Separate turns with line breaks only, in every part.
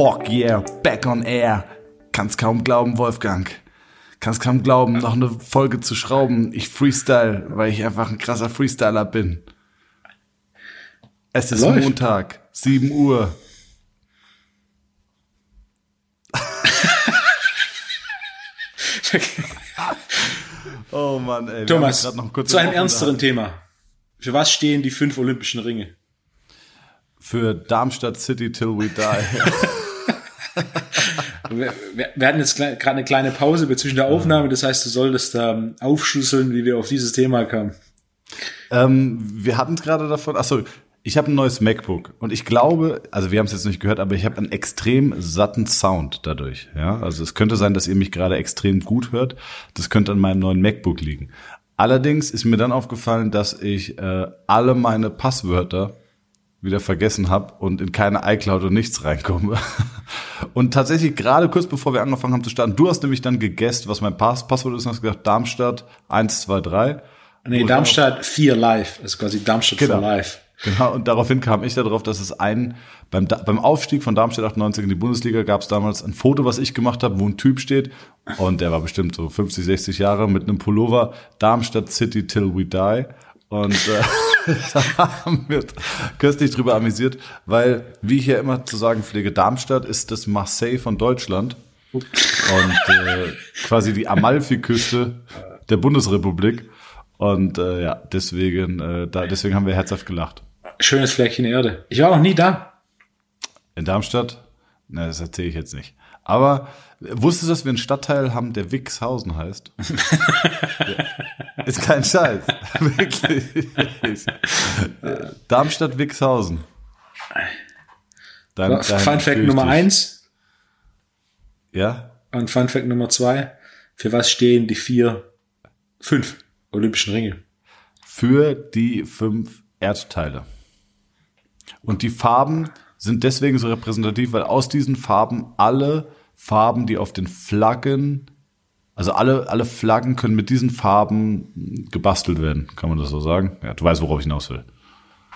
Fuck yeah, back on air. Kannst kaum glauben, Wolfgang. Kannst kaum glauben, noch eine Folge zu schrauben. Ich freestyle, weil ich einfach ein krasser Freestyler bin. Es ist
Läuft.
Montag, 7 Uhr. Oh Mann, ey.
Thomas, zu einem ernsteren. Thema. Für was stehen die fünf olympischen Ringe?
Für Darmstadt City till we die.
Wir, wir, hatten jetzt gerade eine kleine Pause zwischen der Aufnahme, das heißt, du solltest ähm, aufschlüsseln, wie wir auf dieses Thema kamen.
Ähm, wir hatten es gerade davon. Achso, ich habe ein neues MacBook und ich glaube, also wir haben es jetzt nicht gehört, aber ich habe einen extrem satten Sound dadurch. Ja, also es könnte sein, dass ihr mich gerade extrem gut hört. Das könnte an meinem neuen MacBook liegen. Allerdings ist mir dann aufgefallen, dass ich äh, alle meine Passwörter wieder vergessen habe und in keine iCloud und nichts reinkomme. Und tatsächlich gerade kurz bevor wir angefangen haben zu starten, du hast nämlich dann gegessen, was mein Pass Passwort ist, und hast gesagt Darmstadt 123.
Nee, Darmstadt 4 Live, also quasi Darmstadt
Genau.
for Live.
Genau, und daraufhin kam ich darauf, dass es einen, beim, beim Aufstieg von Darmstadt 98 in die Bundesliga gab es damals ein Foto, was ich gemacht habe, wo ein Typ steht und der war bestimmt so 50, 60 Jahre mit einem Pullover, Darmstadt City till we die. Und äh, haben wir köstlich drüber amüsiert, weil, wie ich ja immer zu sagen pflege, Darmstadt ist das Marseille von Deutschland und äh, quasi die Amalfi-Küste der Bundesrepublik. Und äh, ja, deswegen, äh, da, deswegen haben wir herzhaft gelacht.
Schönes Fleckchen Erde. Ich war noch nie da.
In Darmstadt? Na, das erzähle ich jetzt nicht. Aber wusstest du, dass wir einen Stadtteil haben, der Wixhausen heißt? Ja. Ist kein Scheiß. Wirklich. Darmstadt Wixhausen. Dein, dein
Fun Fact Nummer eins
Ja?
und Fun Fact Nummer zwei. Für was stehen die vier, fünf olympischen Ringe?
Für die fünf Erdteile. Und die Farben sind deswegen so repräsentativ, weil aus diesen Farben alle Farben, die auf den Flaggen, also alle, alle Flaggen können mit diesen Farben gebastelt werden. Kann man das so sagen? Ja, du weißt, worauf ich hinaus will.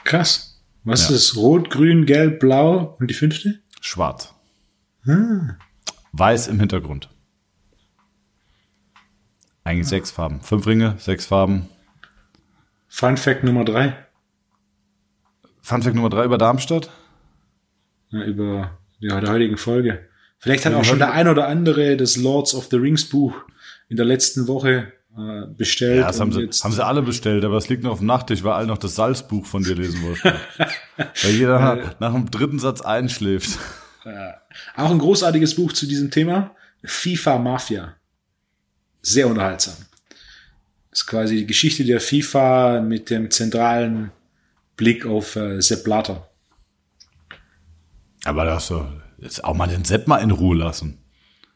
Krass. Was
Ja.
ist rot, grün, gelb, blau und die fünfte?
Schwarz. Weiß im Hintergrund. Eigentlich sechs Farben. Fünf Ringe, sechs Farben.
Fun Fact Nummer drei.
Funfact Nummer drei über Darmstadt.
Ja, über die der heutigen Folge. Vielleicht hat
Ja,
auch schon der ein oder andere das Lords of the Rings Buch in der letzten Woche äh, bestellt.
Ja, das haben sie,
jetzt-
haben sie alle bestellt, aber es liegt noch auf dem Nachttisch, weil alle noch das Salzbuch von dir lesen wollten. weil jeder nach, nach dem dritten Satz einschläft.
Auch ein großartiges Buch zu diesem Thema. FIFA Mafia. Sehr unterhaltsam. ist quasi die Geschichte der FIFA mit dem zentralen Blick auf äh, Sepp Blatter.
Aber das so, jetzt auch mal den Sepp mal in Ruhe lassen.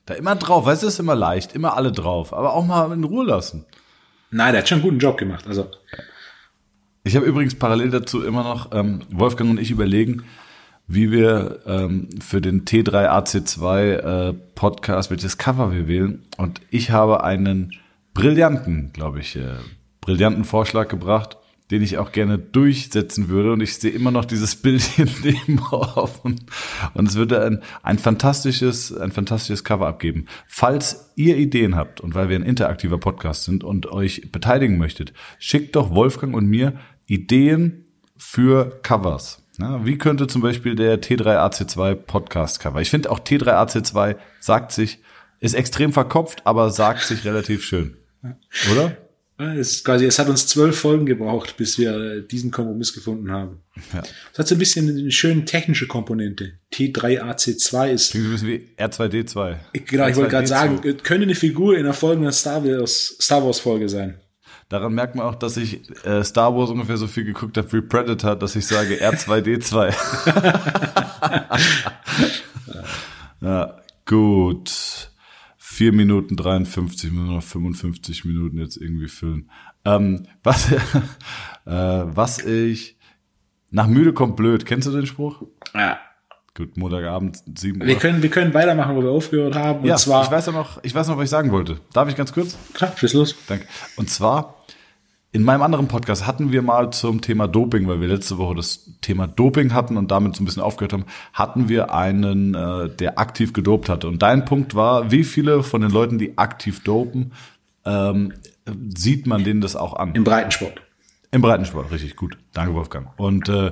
Da immer drauf, weißt du, ist immer leicht, immer alle drauf, aber auch mal in Ruhe lassen.
Nein, der hat schon einen guten Job gemacht. Also,
Ich habe übrigens parallel dazu immer noch, ähm, Wolfgang und ich überlegen, wie wir ähm, für den T3AC2 äh, Podcast, welches Cover wir wählen. Und ich habe einen brillanten, glaube ich, äh, brillanten Vorschlag gebracht, den ich auch gerne durchsetzen würde. Und ich sehe immer noch dieses Bildchen neben auf. Und, und es würde ein, ein fantastisches, ein fantastisches Cover abgeben. Falls ihr Ideen habt und weil wir ein interaktiver Podcast sind und euch beteiligen möchtet, schickt doch Wolfgang und mir Ideen für Covers. Ja, wie könnte zum Beispiel der T3AC2 Podcast Cover? Ich finde auch T3AC2 sagt sich, ist extrem verkopft, aber sagt sich relativ schön. Oder?
Es ist quasi, es hat uns zwölf Folgen gebraucht, bis wir diesen Kompromiss gefunden haben.
Ja.
Es hat so ein bisschen eine schöne technische Komponente. T3AC2 ist,
Klingt ein bisschen wie R2D2.
genau, ich wollte gerade
R2D2.
sagen, könnte eine Figur in einer folgenden Star Wars, Star Wars Folge sein.
Daran merkt man auch, dass ich äh, Star Wars ungefähr so viel geguckt habe wie Predator, dass ich sage R2D2. ja, gut. Vier Minuten 53, müssen wir noch 55 Minuten jetzt irgendwie füllen. Ähm, was, äh, was ich, nach müde kommt blöd. Kennst du den Spruch?
Ja.
Gut, Montagabend, 7 Uhr.
Wir können, wir können weitermachen, wo wir aufgehört haben. Und
ja,
zwar,
ich weiß ja noch, ich weiß noch, was ich sagen wollte. Darf ich ganz kurz?
klar, schieß los.
Danke. Und zwar in meinem anderen Podcast hatten wir mal zum Thema Doping, weil wir letzte Woche das Thema Doping hatten und damit so ein bisschen aufgehört haben, hatten wir einen, äh, der aktiv gedopt hatte. Und dein Punkt war, wie viele von den Leuten, die aktiv dopen, ähm, sieht man denen das auch an?
Im Breitensport.
Im Breitensport, richtig gut. Danke, Wolfgang. Und äh,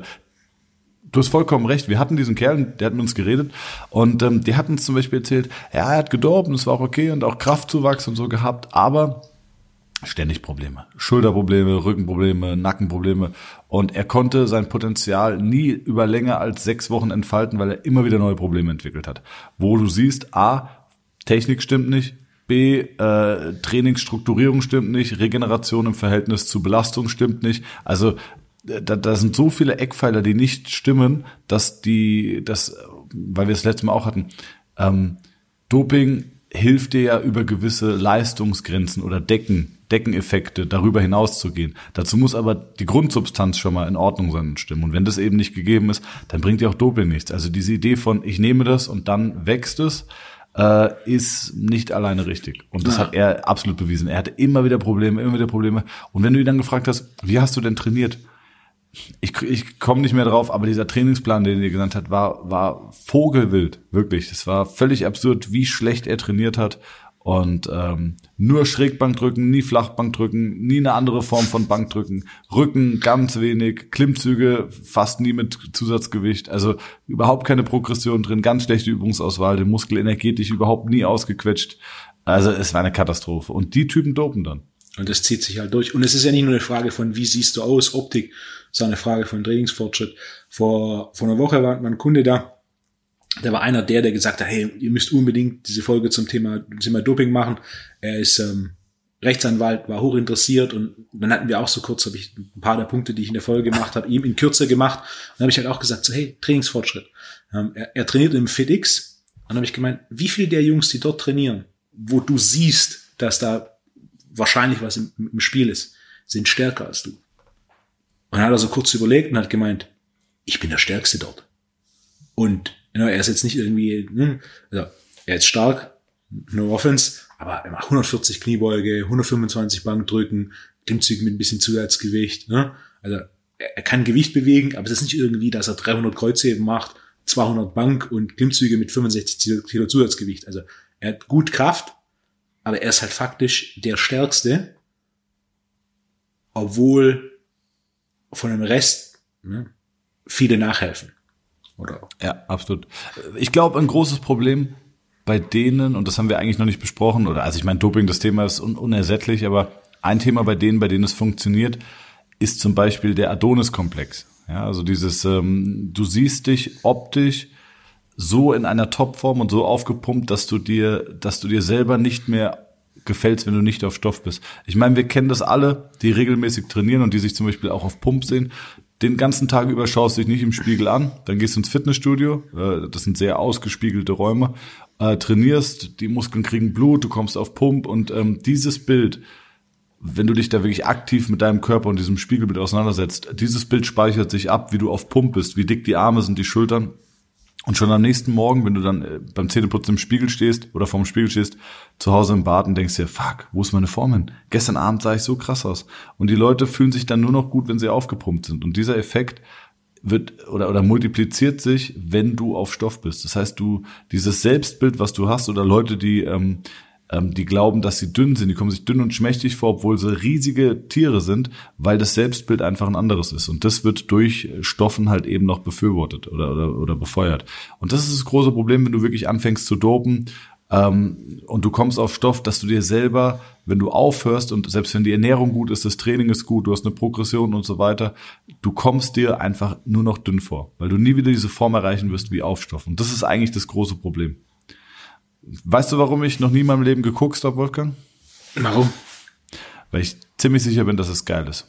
du hast vollkommen recht. Wir hatten diesen Kerl, der hat mit uns geredet und ähm, die hatten uns zum Beispiel erzählt, ja, er hat gedopt und es war auch okay und auch Kraftzuwachs und so gehabt, aber ständig Probleme. Schulterprobleme, Rückenprobleme, Nackenprobleme. Und er konnte sein Potenzial nie über länger als sechs Wochen entfalten, weil er immer wieder neue Probleme entwickelt hat. Wo du siehst, A, Technik stimmt nicht, B, äh, Trainingsstrukturierung stimmt nicht, Regeneration im Verhältnis zu Belastung stimmt nicht. Also da, da sind so viele Eckpfeiler, die nicht stimmen, dass die, das, weil wir es letztes Mal auch hatten, ähm, Doping hilft dir ja über gewisse Leistungsgrenzen oder Decken, Deckeneffekte darüber hinaus zu gehen. Dazu muss aber die Grundsubstanz schon mal in Ordnung sein und stimmen. Und wenn das eben nicht gegeben ist, dann bringt dir auch Doping nichts. Also diese Idee von ich nehme das und dann wächst es, äh, ist nicht alleine richtig. Und das ja. hat er absolut bewiesen. Er hatte immer wieder Probleme, immer wieder Probleme. Und wenn du ihn dann gefragt hast, wie hast du denn trainiert? ich, ich komme nicht mehr drauf, aber dieser Trainingsplan, den er genannt hat, war, war Vogelwild, wirklich. Es war völlig absurd, wie schlecht er trainiert hat. Und ähm, nur Schrägbankdrücken, nie Flachbankdrücken, nie eine andere Form von Bankdrücken, Rücken ganz wenig, Klimmzüge fast nie mit Zusatzgewicht, also überhaupt keine Progression drin, ganz schlechte Übungsauswahl, den Muskel energetisch überhaupt nie ausgequetscht. Also es war eine Katastrophe. Und die Typen dopen dann.
Und das zieht sich halt durch. Und es ist ja nicht nur eine Frage von, wie siehst du aus, Optik, ist eine Frage von Trainingsfortschritt. Vor, vor einer Woche war mein Kunde da, der war einer der, der gesagt hat, hey, ihr müsst unbedingt diese Folge zum Thema, Thema Doping machen. Er ist ähm, Rechtsanwalt, war hoch interessiert und dann hatten wir auch so kurz, habe ich ein paar der Punkte, die ich in der Folge gemacht habe, ihm in Kürze gemacht. Und dann habe ich halt auch gesagt, so hey, Trainingsfortschritt. Ähm, er, er trainiert im FitX und dann habe ich gemeint, wie viele der Jungs, die dort trainieren, wo du siehst, dass da wahrscheinlich was im, im Spiel ist, sind stärker als du. Und dann hat er so kurz überlegt und hat gemeint, ich bin der Stärkste dort. Und know, er ist jetzt nicht irgendwie, hm, also er ist stark, no offense, aber er macht 140 Kniebeuge, 125 Bankdrücken, Klimmzüge mit ein bisschen Zusatzgewicht. Ne? Also er, er kann Gewicht bewegen, aber es ist nicht irgendwie, dass er 300 Kreuzheben macht, 200 Bank und Klimmzüge mit 65 Kilo Zusatzgewicht. Also er hat gut Kraft, aber er ist halt faktisch der Stärkste, obwohl von dem Rest ne, viele nachhelfen. Oder?
Ja, absolut. Ich glaube, ein großes Problem bei denen, und das haben wir eigentlich noch nicht besprochen, oder also ich meine, Doping, das Thema ist un unersättlich, aber ein Thema bei denen, bei denen es funktioniert, ist zum Beispiel der Adonis-Komplex. Ja, also dieses, ähm, du siehst dich optisch so in einer Topform und so aufgepumpt, dass du dir, dass du dir selber nicht mehr gefällst, wenn du nicht auf Stoff bist. Ich meine, wir kennen das alle, die regelmäßig trainieren und die sich zum Beispiel auch auf Pump sehen. Den ganzen Tag über schaust du dich nicht im Spiegel an, dann gehst du ins Fitnessstudio, äh, das sind sehr ausgespiegelte Räume, äh, trainierst, die Muskeln kriegen Blut, du kommst auf Pump und ähm, dieses Bild, wenn du dich da wirklich aktiv mit deinem Körper und diesem Spiegelbild auseinandersetzt, dieses Bild speichert sich ab, wie du auf Pump bist, wie dick die Arme sind, die Schultern und schon am nächsten Morgen, wenn du dann äh, beim Zähneputzen im Spiegel stehst oder vorm Spiegel stehst, zu Hause im Bad und denkst dir, fuck, wo ist meine Form hin? Gestern Abend sah ich so krass aus. Und die Leute fühlen sich dann nur noch gut, wenn sie aufgepumpt sind. Und dieser Effekt wird oder, oder multipliziert sich, wenn du auf Stoff bist. Das heißt, du, dieses Selbstbild, was du hast, oder Leute, die ähm, ähm, die glauben, dass sie dünn sind, die kommen sich dünn und schmächtig vor, obwohl sie riesige Tiere sind, weil das Selbstbild einfach ein anderes ist. Und das wird durch Stoffen halt eben noch befürwortet oder, oder, oder befeuert. Und das ist das große Problem, wenn du wirklich anfängst zu dopen, ähm, und du kommst auf Stoff, dass du dir selber, wenn du aufhörst und selbst wenn die Ernährung gut ist, das Training ist gut, du hast eine Progression und so weiter, du kommst dir einfach nur noch dünn vor, weil du nie wieder diese Form erreichen wirst wie auf Stoff. Und das ist eigentlich das große Problem. Weißt du, warum ich noch nie in meinem Leben geguckt habe, Wolfgang?
Warum?
Weil ich ziemlich sicher bin, dass es geil ist.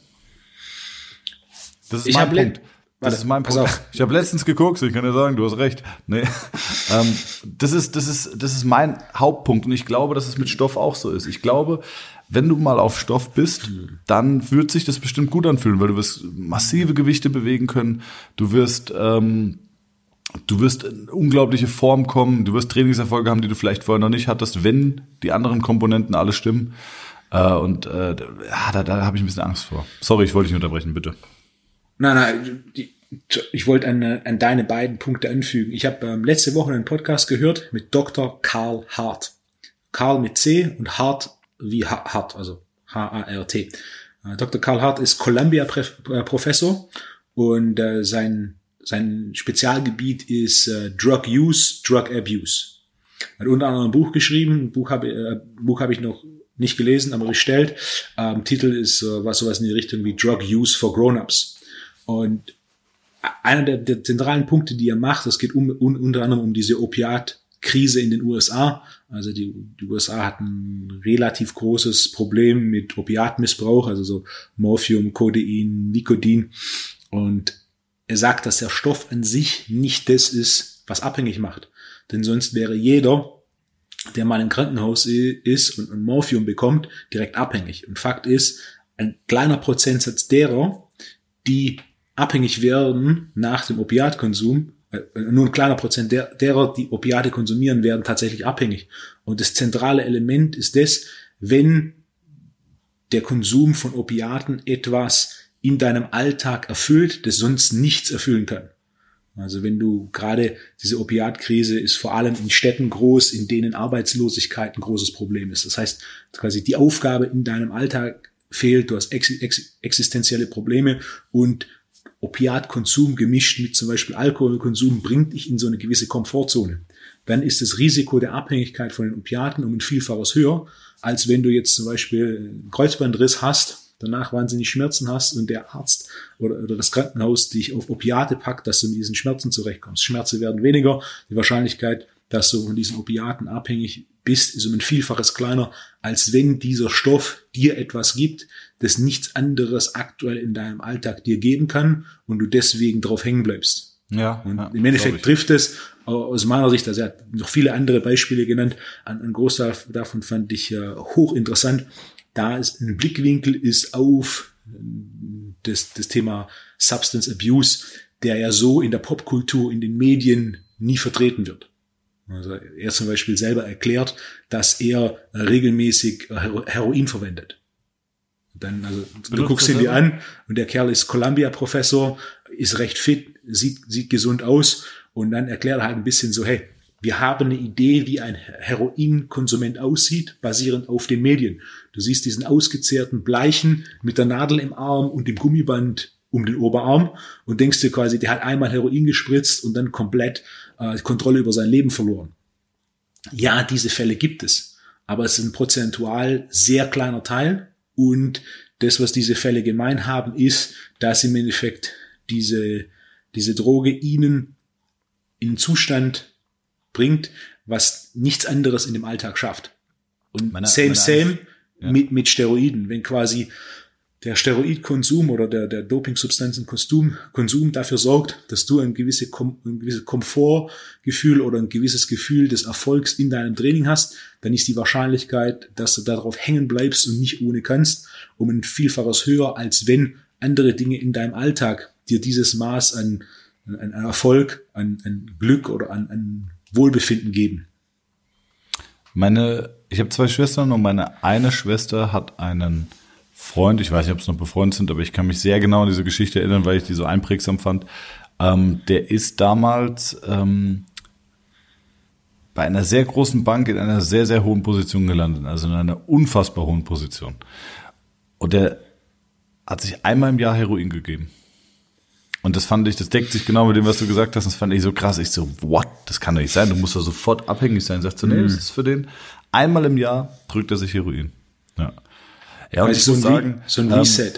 Das ist ich mein Punkt. Das ist mein Punkt. Ich habe letztens geguckt, ich kann dir sagen, du hast recht. Nee. ähm, das ist, das ist, das ist mein Hauptpunkt und ich glaube, dass es mit Stoff auch so ist. Ich glaube, wenn du mal auf Stoff bist, dann wird sich das bestimmt gut anfühlen, weil du wirst massive Gewichte bewegen können. Du wirst ähm, du wirst in unglaubliche Form kommen, du wirst Trainingserfolge haben, die du vielleicht vorher noch nicht hattest, wenn die anderen Komponenten alle stimmen. Äh, und äh, da, da habe ich ein bisschen Angst vor. Sorry, ich wollte dich unterbrechen, bitte.
Nein, nein, die, ich wollte an, an deine beiden Punkte anfügen. Ich habe ähm, letzte Woche einen Podcast gehört mit Dr. Karl Hart. Karl mit C und Hart wie Hart, also H-A-R-T. Äh, Dr. Karl Hart ist Columbia-Professor und äh, sein, sein Spezialgebiet ist äh, Drug Use, Drug Abuse. Er hat unter anderem ein Buch geschrieben, ein Buch habe äh, Buch hab ich noch nicht gelesen, aber bestellt. Ähm, Titel ist äh, was sowas in die Richtung wie Drug Use for Grown-ups. Und einer der, der zentralen Punkte, die er macht, es geht um, un, unter anderem um diese Opiatkrise in den USA. Also die, die USA hat ein relativ großes Problem mit Opiatmissbrauch, also so Morphium, Codein, Nikotin. Und er sagt, dass der Stoff an sich nicht das ist, was abhängig macht. Denn sonst wäre jeder, der mal im Krankenhaus ist und Morphium bekommt, direkt abhängig. Und Fakt ist, ein kleiner Prozentsatz derer, die abhängig werden nach dem Opiatkonsum, äh, nur ein kleiner Prozent der, derer, die Opiate konsumieren, werden tatsächlich abhängig. Und das zentrale Element ist das, wenn der Konsum von Opiaten etwas in deinem Alltag erfüllt, das sonst nichts erfüllen kann. Also wenn du gerade diese Opiatkrise ist vor allem in Städten groß, in denen Arbeitslosigkeit ein großes Problem ist. Das heißt, quasi die Aufgabe in deinem Alltag fehlt, du hast ex ex existenzielle Probleme und Opiatkonsum gemischt mit zum Beispiel Alkoholkonsum bringt dich in so eine gewisse Komfortzone. Dann ist das Risiko der Abhängigkeit von den Opiaten um ein Vielfaches höher, als wenn du jetzt zum Beispiel einen Kreuzbandriss hast, danach wahnsinnig Schmerzen hast und der Arzt oder, oder das Krankenhaus dich auf Opiate packt, dass du mit diesen Schmerzen zurechtkommst. Schmerzen werden weniger, die Wahrscheinlichkeit, dass du von diesen Opiaten abhängig bist, ist um ein Vielfaches kleiner, als wenn dieser Stoff dir etwas gibt, das nichts anderes aktuell in deinem Alltag dir geben kann und du deswegen drauf hängen bleibst.
Ja.
Und
ja,
im Endeffekt trifft es aus meiner Sicht, also er hat noch viele andere Beispiele genannt, ein, ein Großteil davon fand ich äh, hochinteressant. Da ist ein Blickwinkel ist auf äh, das, das Thema Substance Abuse, der ja so in der Popkultur, in den Medien nie vertreten wird. Also er zum Beispiel selber erklärt, dass er regelmäßig Heroin verwendet. Dann, also, Benutzt du guckst ihn dir an und der Kerl ist Columbia-Professor, ist recht fit, sieht, sieht gesund aus und dann erklärt er halt ein bisschen so, hey, wir haben eine Idee, wie ein Heroinkonsument aussieht, basierend auf den Medien. Du siehst diesen ausgezehrten Bleichen mit der Nadel im Arm und dem Gummiband um den Oberarm und denkst dir quasi, der hat einmal Heroin gespritzt und dann komplett äh, Kontrolle über sein Leben verloren. Ja, diese Fälle gibt es, aber es ist ein prozentual sehr kleiner Teil und das, was diese Fälle gemein haben, ist, dass im Endeffekt diese, diese Droge ihnen in Zustand bringt, was nichts anderes in dem Alltag schafft. Und meine, same, meine same ja. mit, mit Steroiden. Wenn quasi der Steroidkonsum oder der, der Dopingsubstanzenkonsum Konsum dafür sorgt, dass du ein, gewisse, ein gewisses Komfortgefühl oder ein gewisses Gefühl des Erfolgs in deinem Training hast, dann ist die Wahrscheinlichkeit, dass du darauf hängen bleibst und nicht ohne kannst, um ein Vielfaches höher, als wenn andere Dinge in deinem Alltag dir dieses Maß an, an Erfolg, an, an Glück oder an, an Wohlbefinden geben.
Meine, ich habe zwei Schwestern und meine eine Schwester hat einen Freund, ich weiß nicht, ob es noch befreundet sind, aber ich kann mich sehr genau an diese Geschichte erinnern, weil ich die so einprägsam fand. Ähm, der ist damals ähm, bei einer sehr großen Bank in einer sehr, sehr hohen Position gelandet, also in einer unfassbar hohen Position. Und der hat sich einmal im Jahr Heroin gegeben. Und das fand ich, das deckt sich genau mit dem, was du gesagt hast. Das fand ich so krass. Ich so, what? Das kann doch nicht sein. Du musst da sofort abhängig sein. Sagst du, nee, das ist für den. Einmal im Jahr drückt er sich Heroin. Ja. Ja, und ich so muss sagen,
so ein Reset.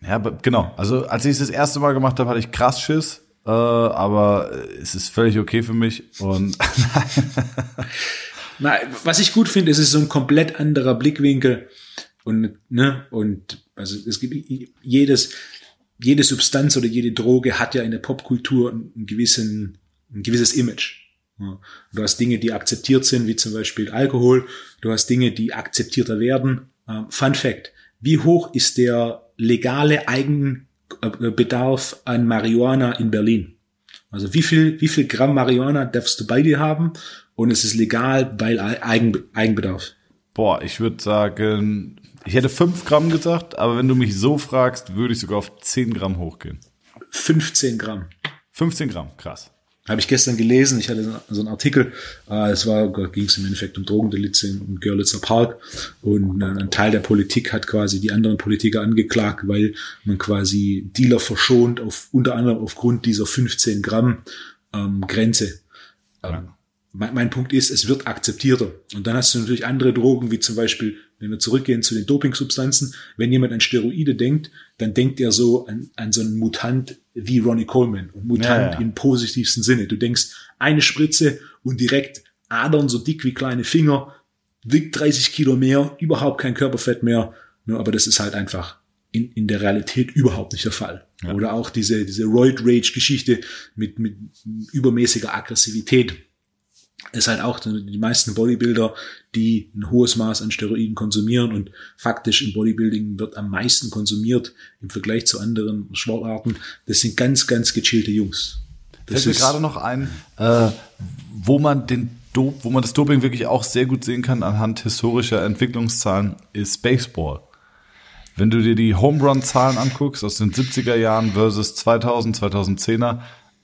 Ähm, ja, genau. Also als ich es das erste Mal gemacht habe, hatte ich krass Schiss, äh, aber es ist völlig okay für mich. Und
Na, was ich gut finde, ist es ist so ein komplett anderer Blickwinkel und ne und also es gibt jedes jede Substanz oder jede Droge hat ja in der Popkultur einen gewissen ein gewisses Image. Du hast Dinge, die akzeptiert sind, wie zum Beispiel Alkohol. Du hast Dinge, die akzeptierter werden, ähm, Fun Fact. Wie hoch ist der legale Eigenbedarf an Marihuana in Berlin? Also wie viel, wie viel Gramm Marihuana darfst du bei dir haben? Und es ist legal, weil Eigen, Eigenbedarf.
Boah, ich würde sagen Ich hätte 5 Gramm gesagt, aber wenn du mich so fragst, würde ich sogar auf 10 Gramm hochgehen.
15 Gramm.
15 Gramm, krass.
Habe ich gestern gelesen, ich hatte so einen Artikel, äh, es war, ging es im Endeffekt um Drogendelitze im Görlitzer Park und äh, ein Teil der Politik hat quasi die anderen Politiker angeklagt, weil man quasi Dealer verschont, auf, unter anderem aufgrund dieser 15 Gramm ähm, Grenze. Ähm, mein, mein Punkt ist, es wird akzeptierter. Und dann hast du natürlich andere Drogen, wie zum Beispiel wenn wir zurückgehen zu den Dopingsubstanzen, wenn jemand an Steroide denkt, dann denkt er so an, an so einen Mutant wie Ronnie Coleman. Und Mutant ja, ja. im positivsten Sinne. Du denkst, eine Spritze und direkt Adern so dick wie kleine Finger, wiegt 30 Kilo mehr, überhaupt kein Körperfett mehr. Aber das ist halt einfach in, in der Realität überhaupt nicht der Fall. Ja. Oder auch diese, diese Roid Rage Geschichte mit, mit übermäßiger Aggressivität ist halt auch die meisten Bodybuilder, die ein hohes Maß an Steroiden konsumieren und faktisch im Bodybuilding wird am meisten konsumiert im Vergleich zu anderen Sportarten. Das sind ganz, ganz gechillte Jungs.
Das Fällt mir gerade noch ein, äh, wo man den Dop, wo man das Doping wirklich auch sehr gut sehen kann anhand historischer Entwicklungszahlen, ist Baseball. Wenn du dir die Home Run Zahlen anguckst aus den 70er Jahren versus 2000, 2010er,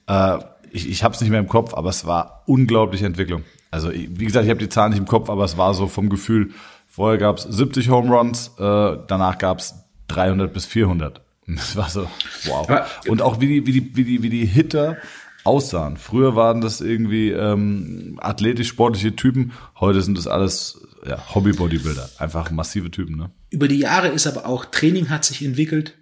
äh, ich, ich habe es nicht mehr im Kopf, aber es war unglaubliche Entwicklung. Also wie gesagt, ich habe die Zahlen nicht im Kopf, aber es war so vom Gefühl, vorher gab es 70 Home Runs, äh, danach gab es 300 bis 400. Das war so, wow. Und auch wie die, wie die, wie die, wie die Hitter aussahen. Früher waren das irgendwie ähm, athletisch-sportliche Typen, heute sind das alles ja, Hobby-Bodybuilder, einfach massive Typen. Ne?
Über die Jahre ist aber auch Training hat sich entwickelt,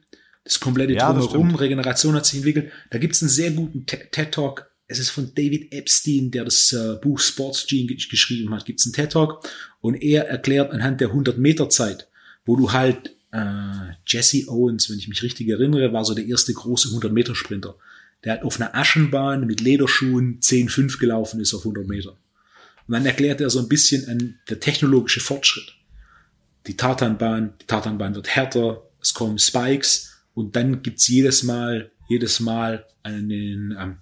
das komplette ja, Drumherum, Regeneration hat sich entwickelt. Da gibt's einen sehr guten TED-Talk. Es ist von David Epstein, der das äh, Buch Sports Gene geschrieben hat. Gibt's einen TED-Talk und er erklärt anhand der 100 Meter Zeit, wo du halt äh, Jesse Owens, wenn ich mich richtig erinnere, war so der erste große 100 Meter Sprinter. Der hat auf einer Aschenbahn mit Lederschuhen 10,5 gelaufen ist auf 100 Meter. Und dann erklärt er so ein bisschen an der technologische Fortschritt. Die Tartanbahn, die Tartanbahn wird härter, es kommen Spikes, und dann gibt's jedes Mal, jedes Mal einen, ähm,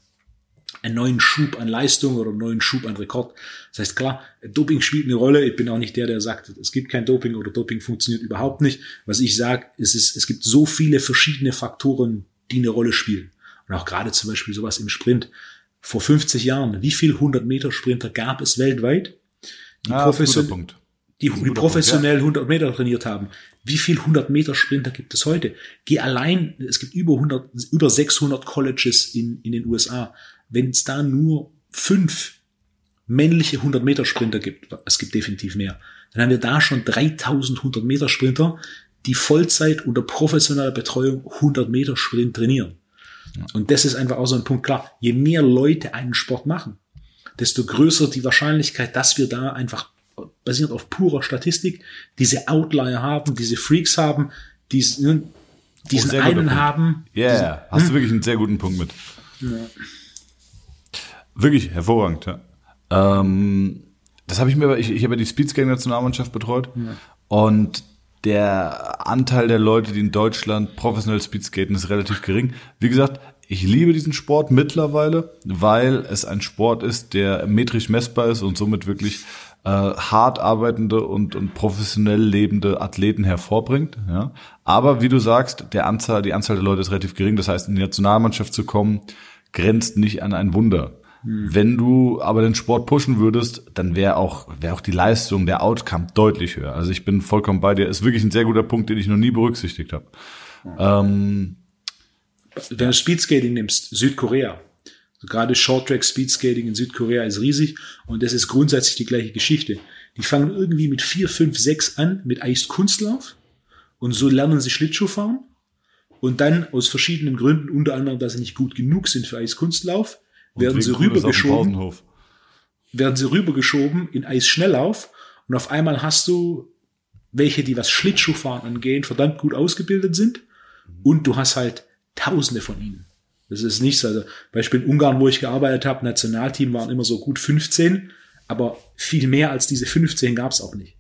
einen neuen Schub an Leistung oder einen neuen Schub an Rekord. Das heißt, klar, Doping spielt eine Rolle. Ich bin auch nicht der, der sagt, es gibt kein Doping oder Doping funktioniert überhaupt nicht. Was ich sage, ist, es, es gibt so viele verschiedene Faktoren, die eine Rolle spielen. Und auch gerade zum Beispiel sowas im Sprint. Vor 50 Jahren, wie viel 100 Meter Sprinter gab es weltweit? Die, ah, Profession die, die professionell Punkt, ja. 100 Meter trainiert haben. Wie viel 100 Meter Sprinter gibt es heute? Geh allein, es gibt über 100, über 600 Colleges in, in den USA. Wenn es da nur fünf männliche 100 Meter Sprinter gibt, es gibt definitiv mehr, dann haben wir da schon 3000 100 Meter Sprinter, die Vollzeit unter professioneller Betreuung 100 Meter Sprint trainieren. Und das ist einfach auch so ein Punkt. Klar, je mehr Leute einen Sport machen, desto größer die Wahrscheinlichkeit, dass wir da einfach basierend auf purer Statistik, diese Outlier haben, diese Freaks haben, diesen, diesen oh, einen haben.
Ja, yeah, diesen, hast hm? du wirklich einen sehr guten Punkt mit. Ja. Wirklich hervorragend, ja. Ähm, das habe ich mir, ich, ich habe ja die Speedskating-Nationalmannschaft betreut ja. und der Anteil der Leute, die in Deutschland professionell Speedskaten, ist relativ gering. Wie gesagt, ich liebe diesen Sport mittlerweile, weil es ein Sport ist, der metrisch messbar ist und somit wirklich äh, hart arbeitende und, und professionell lebende Athleten hervorbringt. Ja. Aber wie du sagst, der Anzahl, die Anzahl der Leute ist relativ gering. Das heißt, in die Nationalmannschaft zu kommen, grenzt nicht an ein Wunder. Hm. Wenn du aber den Sport pushen würdest, dann wäre auch, wäre auch die Leistung, der Outcome deutlich höher. Also ich bin vollkommen bei dir. Ist wirklich ein sehr guter Punkt, den ich noch nie berücksichtigt habe. Ähm,
Wenn du Speedskating nimmst, Südkorea, gerade Short Track Speed Skating in Südkorea ist riesig und das ist grundsätzlich die gleiche Geschichte. Die fangen irgendwie mit 4, 5, 6 an mit Eiskunstlauf und so lernen sie Schlittschuh fahren und dann aus verschiedenen Gründen, unter anderem, dass sie nicht gut genug sind für Eiskunstlauf, werden sie rübergeschoben, werden sie rübergeschoben in Eisschnelllauf und auf einmal hast du welche, die was Schlittschuhfahren angehen, verdammt gut ausgebildet sind und du hast halt Tausende von ihnen. Das ist nichts. Also Beispiel in Ungarn, wo ich gearbeitet habe, Nationalteam waren immer so gut 15, aber viel mehr als diese 15 gab es auch nicht.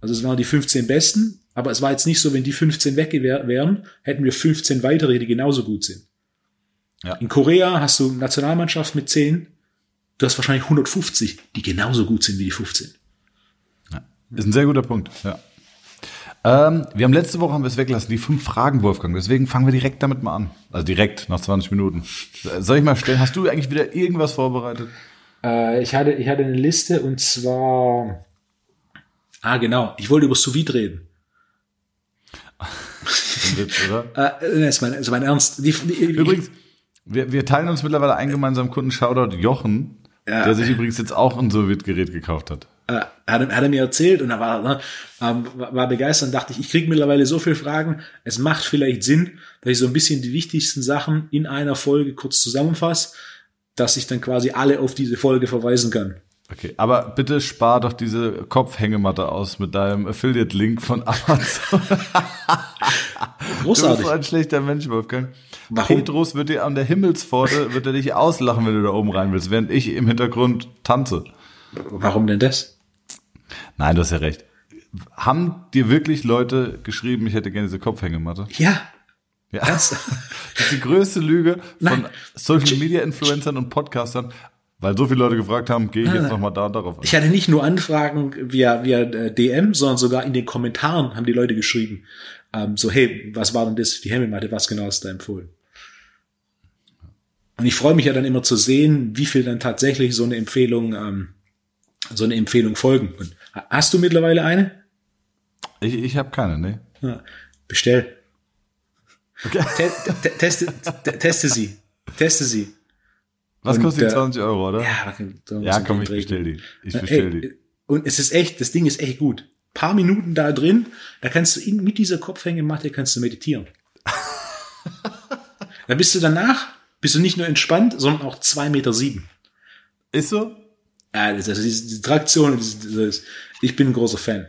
Also es waren die 15 Besten, aber es war jetzt nicht so, wenn die 15 weg wären, hätten wir 15 weitere, die genauso gut sind. Ja. In Korea hast du Nationalmannschaft mit 10, du hast wahrscheinlich 150, die genauso gut sind wie die 15.
Ja. Ist ein sehr guter Punkt, ja. Ähm, wir haben letzte Woche haben wir es weggelassen, die fünf Fragen, Wolfgang. Deswegen fangen wir direkt damit mal an. Also direkt nach 20 Minuten. Soll ich mal stellen? Hast du eigentlich wieder irgendwas vorbereitet?
Äh, ich, hatte, ich hatte eine Liste und zwar. Ah, genau. Ich wollte über Sous Vide reden.
Witz, oder?
Äh, das ist mein, ist mein Ernst. Die, die,
Übrigens, wir, wir teilen uns mittlerweile einen gemeinsamen Kunden, Shoutout Jochen,
Ja.
der sich übrigens jetzt auch ein Sowjetgerät gekauft hat.
Äh, hat, er- hat er mir erzählt und er war, ne, ähm, war begeistert und dachte ich, ich kriege mittlerweile so viele Fragen, es macht vielleicht Sinn, dass ich so ein bisschen die wichtigsten Sachen in einer Folge kurz zusammenfasse, dass ich dann quasi alle auf diese Folge verweisen kann.
Okay, aber bitte spar doch diese Kopfhängematte aus mit deinem Affiliate-Link von Amazon. Du bist
Großartig.
so ein schlechter Mensch, Wolfgang.
Warum?
Petrus wird dir an der Himmelspforte, wird er dich auslachen, wenn du da oben rein willst, während ich im Hintergrund tanze.
Warum denn das?
Nein, du hast ja recht. Haben dir wirklich Leute geschrieben, ich hätte gerne diese Kopfhängematte?
Ja,
Ja. Das ist die größte Lüge von
Nein.
Social Media Influencern und Podcastern, weil so viele Leute gefragt haben, gehe ich jetzt nochmal da darauf ein.
Ich hatte nicht nur Anfragen via, via äh, DM, sondern sogar in den Kommentaren haben die Leute geschrieben, ähm, so, hey, was war denn das, die Himmelmatte, was genau hast du da empfohlen? Und ich freue mich ja dann immer zu sehen, wie viel dann tatsächlich so eine Empfehlung, ähm, so eine Empfehlung folgen. Und hast du mittlerweile eine?
Ich, ich habe keine, ne?
Ja, bestell.
Okay.
Te te teste, te teste sie. Teste sie.
Was
Und,
kostet die
äh,
20 Euro, oder?
Ja,
Ja, komm, ich bestell die. Ich bestell
Ey,
die.
Und es ist echt, das Ding ist echt gut. Paar Minuten da drin, da kannst du in, mit dieser Kopfhängematte kannst du meditieren. da bist du danach, bist du nicht nur entspannt, sondern auch zwei Meter sieben.
Ist so?
Ja, das, also diese, diese Traktion, dieses, dieses, ich bin ein großer Fan.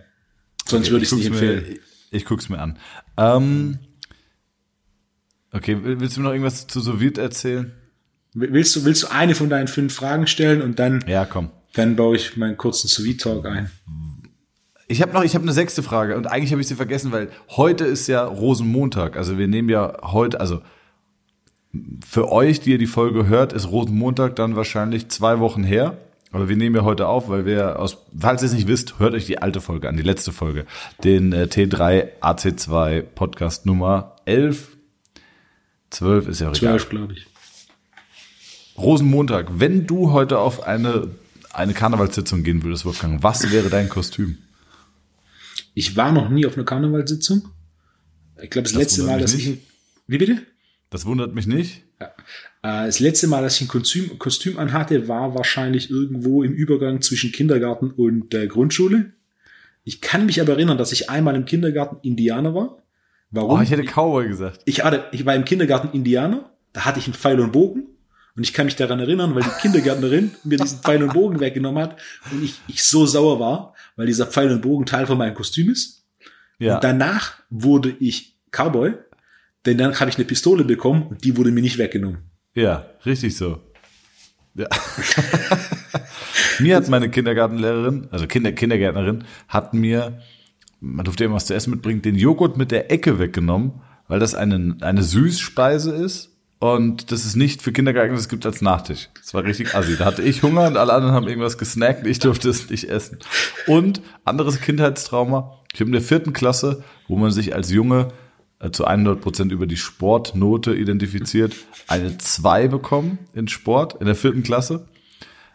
Sonst würde ich es nicht empfehlen.
Mir, ich, ich guck's mir an. Ähm, okay, will- willst du mir noch irgendwas zu Sowjet erzählen?
Willst du, willst du eine von deinen fünf Fragen stellen und dann,
Ja, komm.
dann baue ich meinen kurzen sous talk ein.
Ich habe noch, ich habe eine sechste Frage und eigentlich habe ich sie vergessen, weil heute ist ja Rosenmontag. Also wir nehmen ja heute, also für euch, die ihr die Folge hört, ist Rosenmontag dann wahrscheinlich zwei Wochen her. Aber wir nehmen ja heute auf, weil wir aus, falls ihr es nicht wisst, hört euch die alte Folge an, die letzte Folge. Den äh, T3 AC2 Podcast Nummer 11. 12 ist ja egal.
Zwölf, glaube ich.
Rosenmontag, wenn du heute auf eine, eine Karnevalssitzung gehen würdest, Wolfgang, was wäre dein Kostüm?
Ich war noch nie auf einer Karnevalssitzung. Ich glaube, das,
Das
letzte Mal, dass ich,
nicht.
wie bitte?
Das wundert mich nicht.
Ja. Äh, Das letzte Mal, dass ich ein Kostüm, Kostüm anhatte, war wahrscheinlich irgendwo im Übergang zwischen Kindergarten und äh, Grundschule. Ich kann mich aber erinnern, dass ich einmal im Kindergarten Indianer war. Warum?
Oh, ich hätte Cowboy gesagt.
ich, hatte, ich war im Kindergarten Indianer, da hatte ich einen Pfeil und Bogen. Und ich kann mich daran erinnern, weil die Kindergärtnerin mir diesen Pfeil und Bogen weggenommen hat und ich, ich so sauer war, weil dieser Pfeil und Bogen Teil von meinem Kostüm ist.
Ja.
Und danach wurde ich Cowboy, denn dann habe ich eine Pistole bekommen und die wurde mir nicht weggenommen.
Ja, richtig so. Ja. mir hat meine Kindergartenlehrerin, also Kinder, Kindergärtnerin, hat mir, man durfte immer was zu essen mitbringen, den Joghurt mit der Ecke weggenommen, weil das eine, eine Süßspeise ist und das ist nicht für Kinder geeignet, das gibt als Nachtisch. Das war richtig assi. Da hatte ich Hunger und alle anderen haben irgendwas gesnackt, ich durfte es nicht essen. Und anderes Kindheitstrauma, ich habe in der vierten Klasse, wo man sich als Junge zu 100 Prozent über die Sportnote identifiziert, eine 2 bekommen in Sport in der vierten Klasse.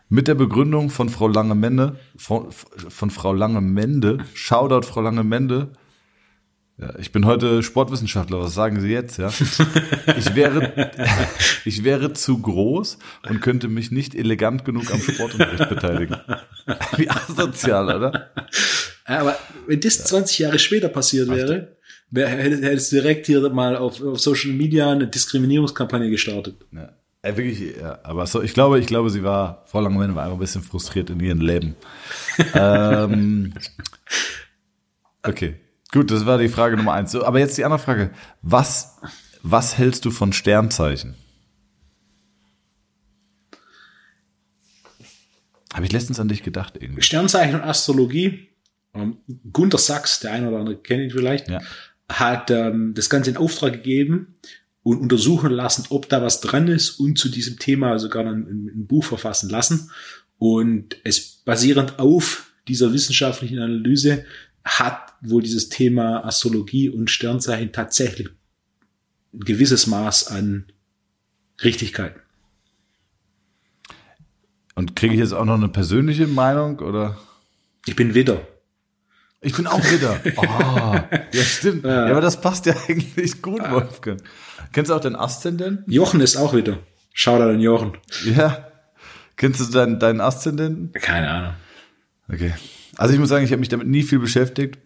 Mit der Begründung von Frau Langemende, von, von Frau Langemende, Shoutout Frau Langemende. Ja, ich bin heute Sportwissenschaftler, was sagen Sie jetzt, ja? Ich wäre, ich wäre zu groß und könnte mich nicht elegant genug am Sportunterricht beteiligen. Wie asozial, oder?
Aber wenn das 20 Jahre später passiert wäre, wär, hättest direkt hier mal auf, auf Social Media eine Diskriminierungskampagne gestartet.
Ja. Ey, wirklich, ja. Aber so, ich glaube, ich glaube, sie war, Frau Langemende war einfach ein bisschen frustriert in ihrem Leben. ähm, okay. Gut, das war die Frage Nummer eins. So, aber jetzt die andere Frage. Was, was hältst du von Sternzeichen? Habe ich letztens an dich gedacht irgendwie.
Sternzeichen und Astrologie. Ähm, Gunter Sachs, der eine oder andere kennt ihn vielleicht,
Ja.
Hat ähm, das Ganze in Auftrag gegeben und untersuchen lassen, ob da was dran ist und zu diesem Thema sogar ein, ein Buch verfassen lassen. Und es basierend auf dieser wissenschaftlichen Analyse hat wohl dieses Thema Astrologie und Sternzeichen tatsächlich ein gewisses Maß an Richtigkeit.
Und kriege ich jetzt auch noch eine persönliche Meinung oder?
Ich bin Widder.
Ich bin auch Widder. Oh, ja, stimmt. Ja. ja, aber das passt ja eigentlich gut, Wolfgang. Kennst du auch den Aszendenten?
Jochen ist auch Widder. Schau da den Jochen.
Ja. Kennst du deinen, deinen Aszendenten?
Keine Ahnung.
Okay. Also ich muss sagen, ich habe mich damit nie viel beschäftigt.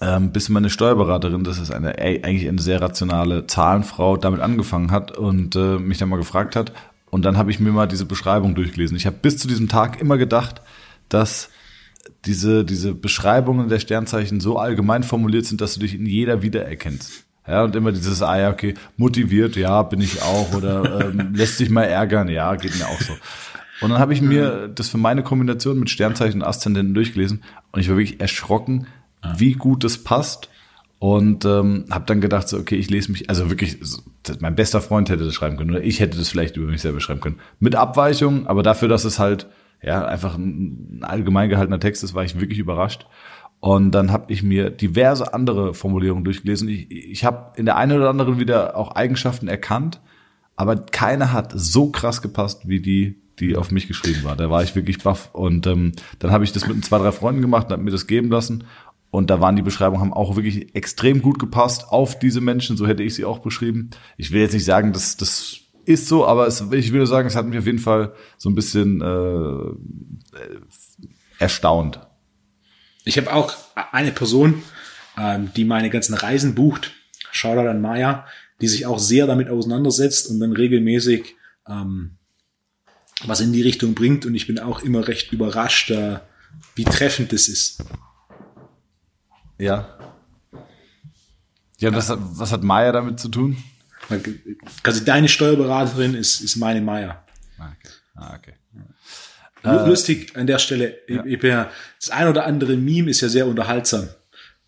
Ähm, bis meine Steuerberaterin, das ist eine eigentlich eine sehr rationale Zahlenfrau, damit angefangen hat und äh, mich dann mal gefragt hat. Und dann habe ich mir mal diese Beschreibung durchgelesen. Ich habe bis zu diesem Tag immer gedacht, dass diese, diese Beschreibungen der Sternzeichen so allgemein formuliert sind, dass du dich in jeder wiedererkennst. Ja, und immer dieses, ah ja, okay, motiviert, ja, bin ich auch, oder ähm, lässt sich mal ärgern, ja, geht mir auch so. Und dann habe ich mir das für meine Kombination mit Sternzeichen und Aszendenten durchgelesen und ich war wirklich erschrocken, wie gut das passt. Und ähm, habe dann gedacht, so, okay, ich lese mich, also wirklich, mein bester Freund hätte das schreiben können oder ich hätte das vielleicht über mich selber schreiben können. Mit Abweichung, aber dafür, dass es halt ja einfach ein allgemein gehaltener Text ist, war ich wirklich überrascht. Und dann habe ich mir diverse andere Formulierungen durchgelesen. Ich, ich habe in der einen oder anderen wieder auch Eigenschaften erkannt, aber keine hat so krass gepasst wie die, die auf mich geschrieben war. Da war ich wirklich baff. Und ähm, dann habe ich das mit zwei, drei Freunden gemacht und habe mir das geben lassen. Und da waren die Beschreibungen, haben auch wirklich extrem gut gepasst auf diese Menschen. So hätte ich sie auch beschrieben. Ich will jetzt nicht sagen, dass das ist so, aber es, ich würde sagen, es hat mich auf jeden Fall so ein bisschen äh, erstaunt.
Ich habe auch eine Person, ähm, die meine ganzen Reisen bucht, Shoutout an Maya, die sich auch sehr damit auseinandersetzt und dann regelmäßig ähm, was in die Richtung bringt. Und ich bin auch immer recht überrascht, äh, wie treffend das ist.
Ja. Ja, was, was hat Maya damit zu tun?
Also deine Steuerberaterin ist, ist meine Maya.
Ah, okay. Ah, okay.
Äh, Lustig an der Stelle, ja. ich, bin ja, das ein oder andere Meme ist ja sehr unterhaltsam.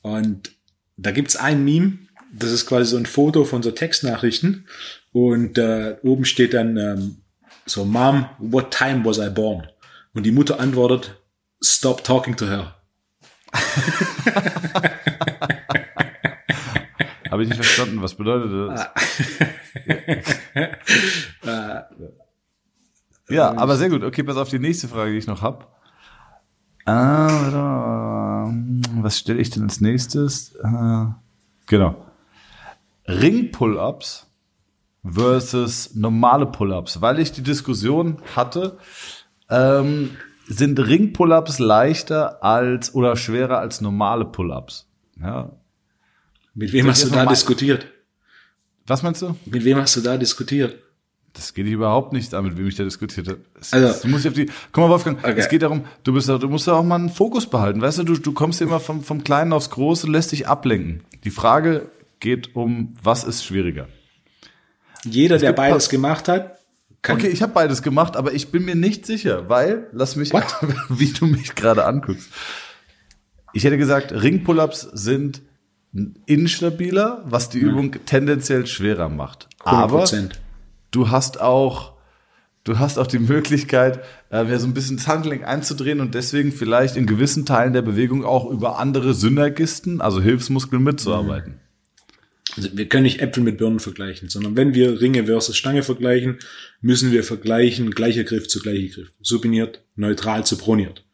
Und da gibt's ein Meme, das ist quasi so ein Foto von so Textnachrichten. Und äh, oben steht dann ähm, so, Mom, what time was I born? Und die Mutter antwortet, stop talking to her.
Habe ich nicht verstanden. Was bedeutet das? ja, aber sehr gut. Okay, pass auf die nächste Frage, die ich noch habe. Ah, was stelle ich denn als nächstes? Ah, genau. Ring-Pull-Ups versus normale Pull-Ups. Weil ich die Diskussion hatte, ähm, sind Ring-Pull-Ups leichter als oder schwerer als normale Pull-Ups? Ja,
mit wem hast du da diskutiert?
Was meinst du?
Mit wem hast du da diskutiert?
Das geht überhaupt nicht an, mit wem ich da diskutiert habe. Also, du musst auf die, guck mal, Wolfgang, okay. es geht darum, du bist, du musst da auch mal einen Fokus behalten. Weißt du, du, du kommst immer vom, vom Kleinen aufs Große, lässt dich ablenken. Die Frage geht um, was ist schwieriger?
Jeder, der beides gemacht hat,
kann Okay, ich habe beides gemacht, aber ich bin mir nicht sicher, weil, lass mich, wie du mich gerade anguckst. Ich hätte gesagt, Ring-Pull-Ups sind instabiler, was die Übung tendenziell schwerer macht. 100%. Aber du hast auch du hast auch die Möglichkeit, äh, so ein bisschen das Handling einzudrehen und deswegen vielleicht in gewissen Teilen der Bewegung auch über andere Synergisten, also Hilfsmuskeln mitzuarbeiten.
Also wir können nicht Äpfel mit Birnen vergleichen, sondern wenn wir Ringe versus Stange vergleichen, müssen wir vergleichen gleicher Griff zu gleicher Griff. Supiniert, neutral zu proniert.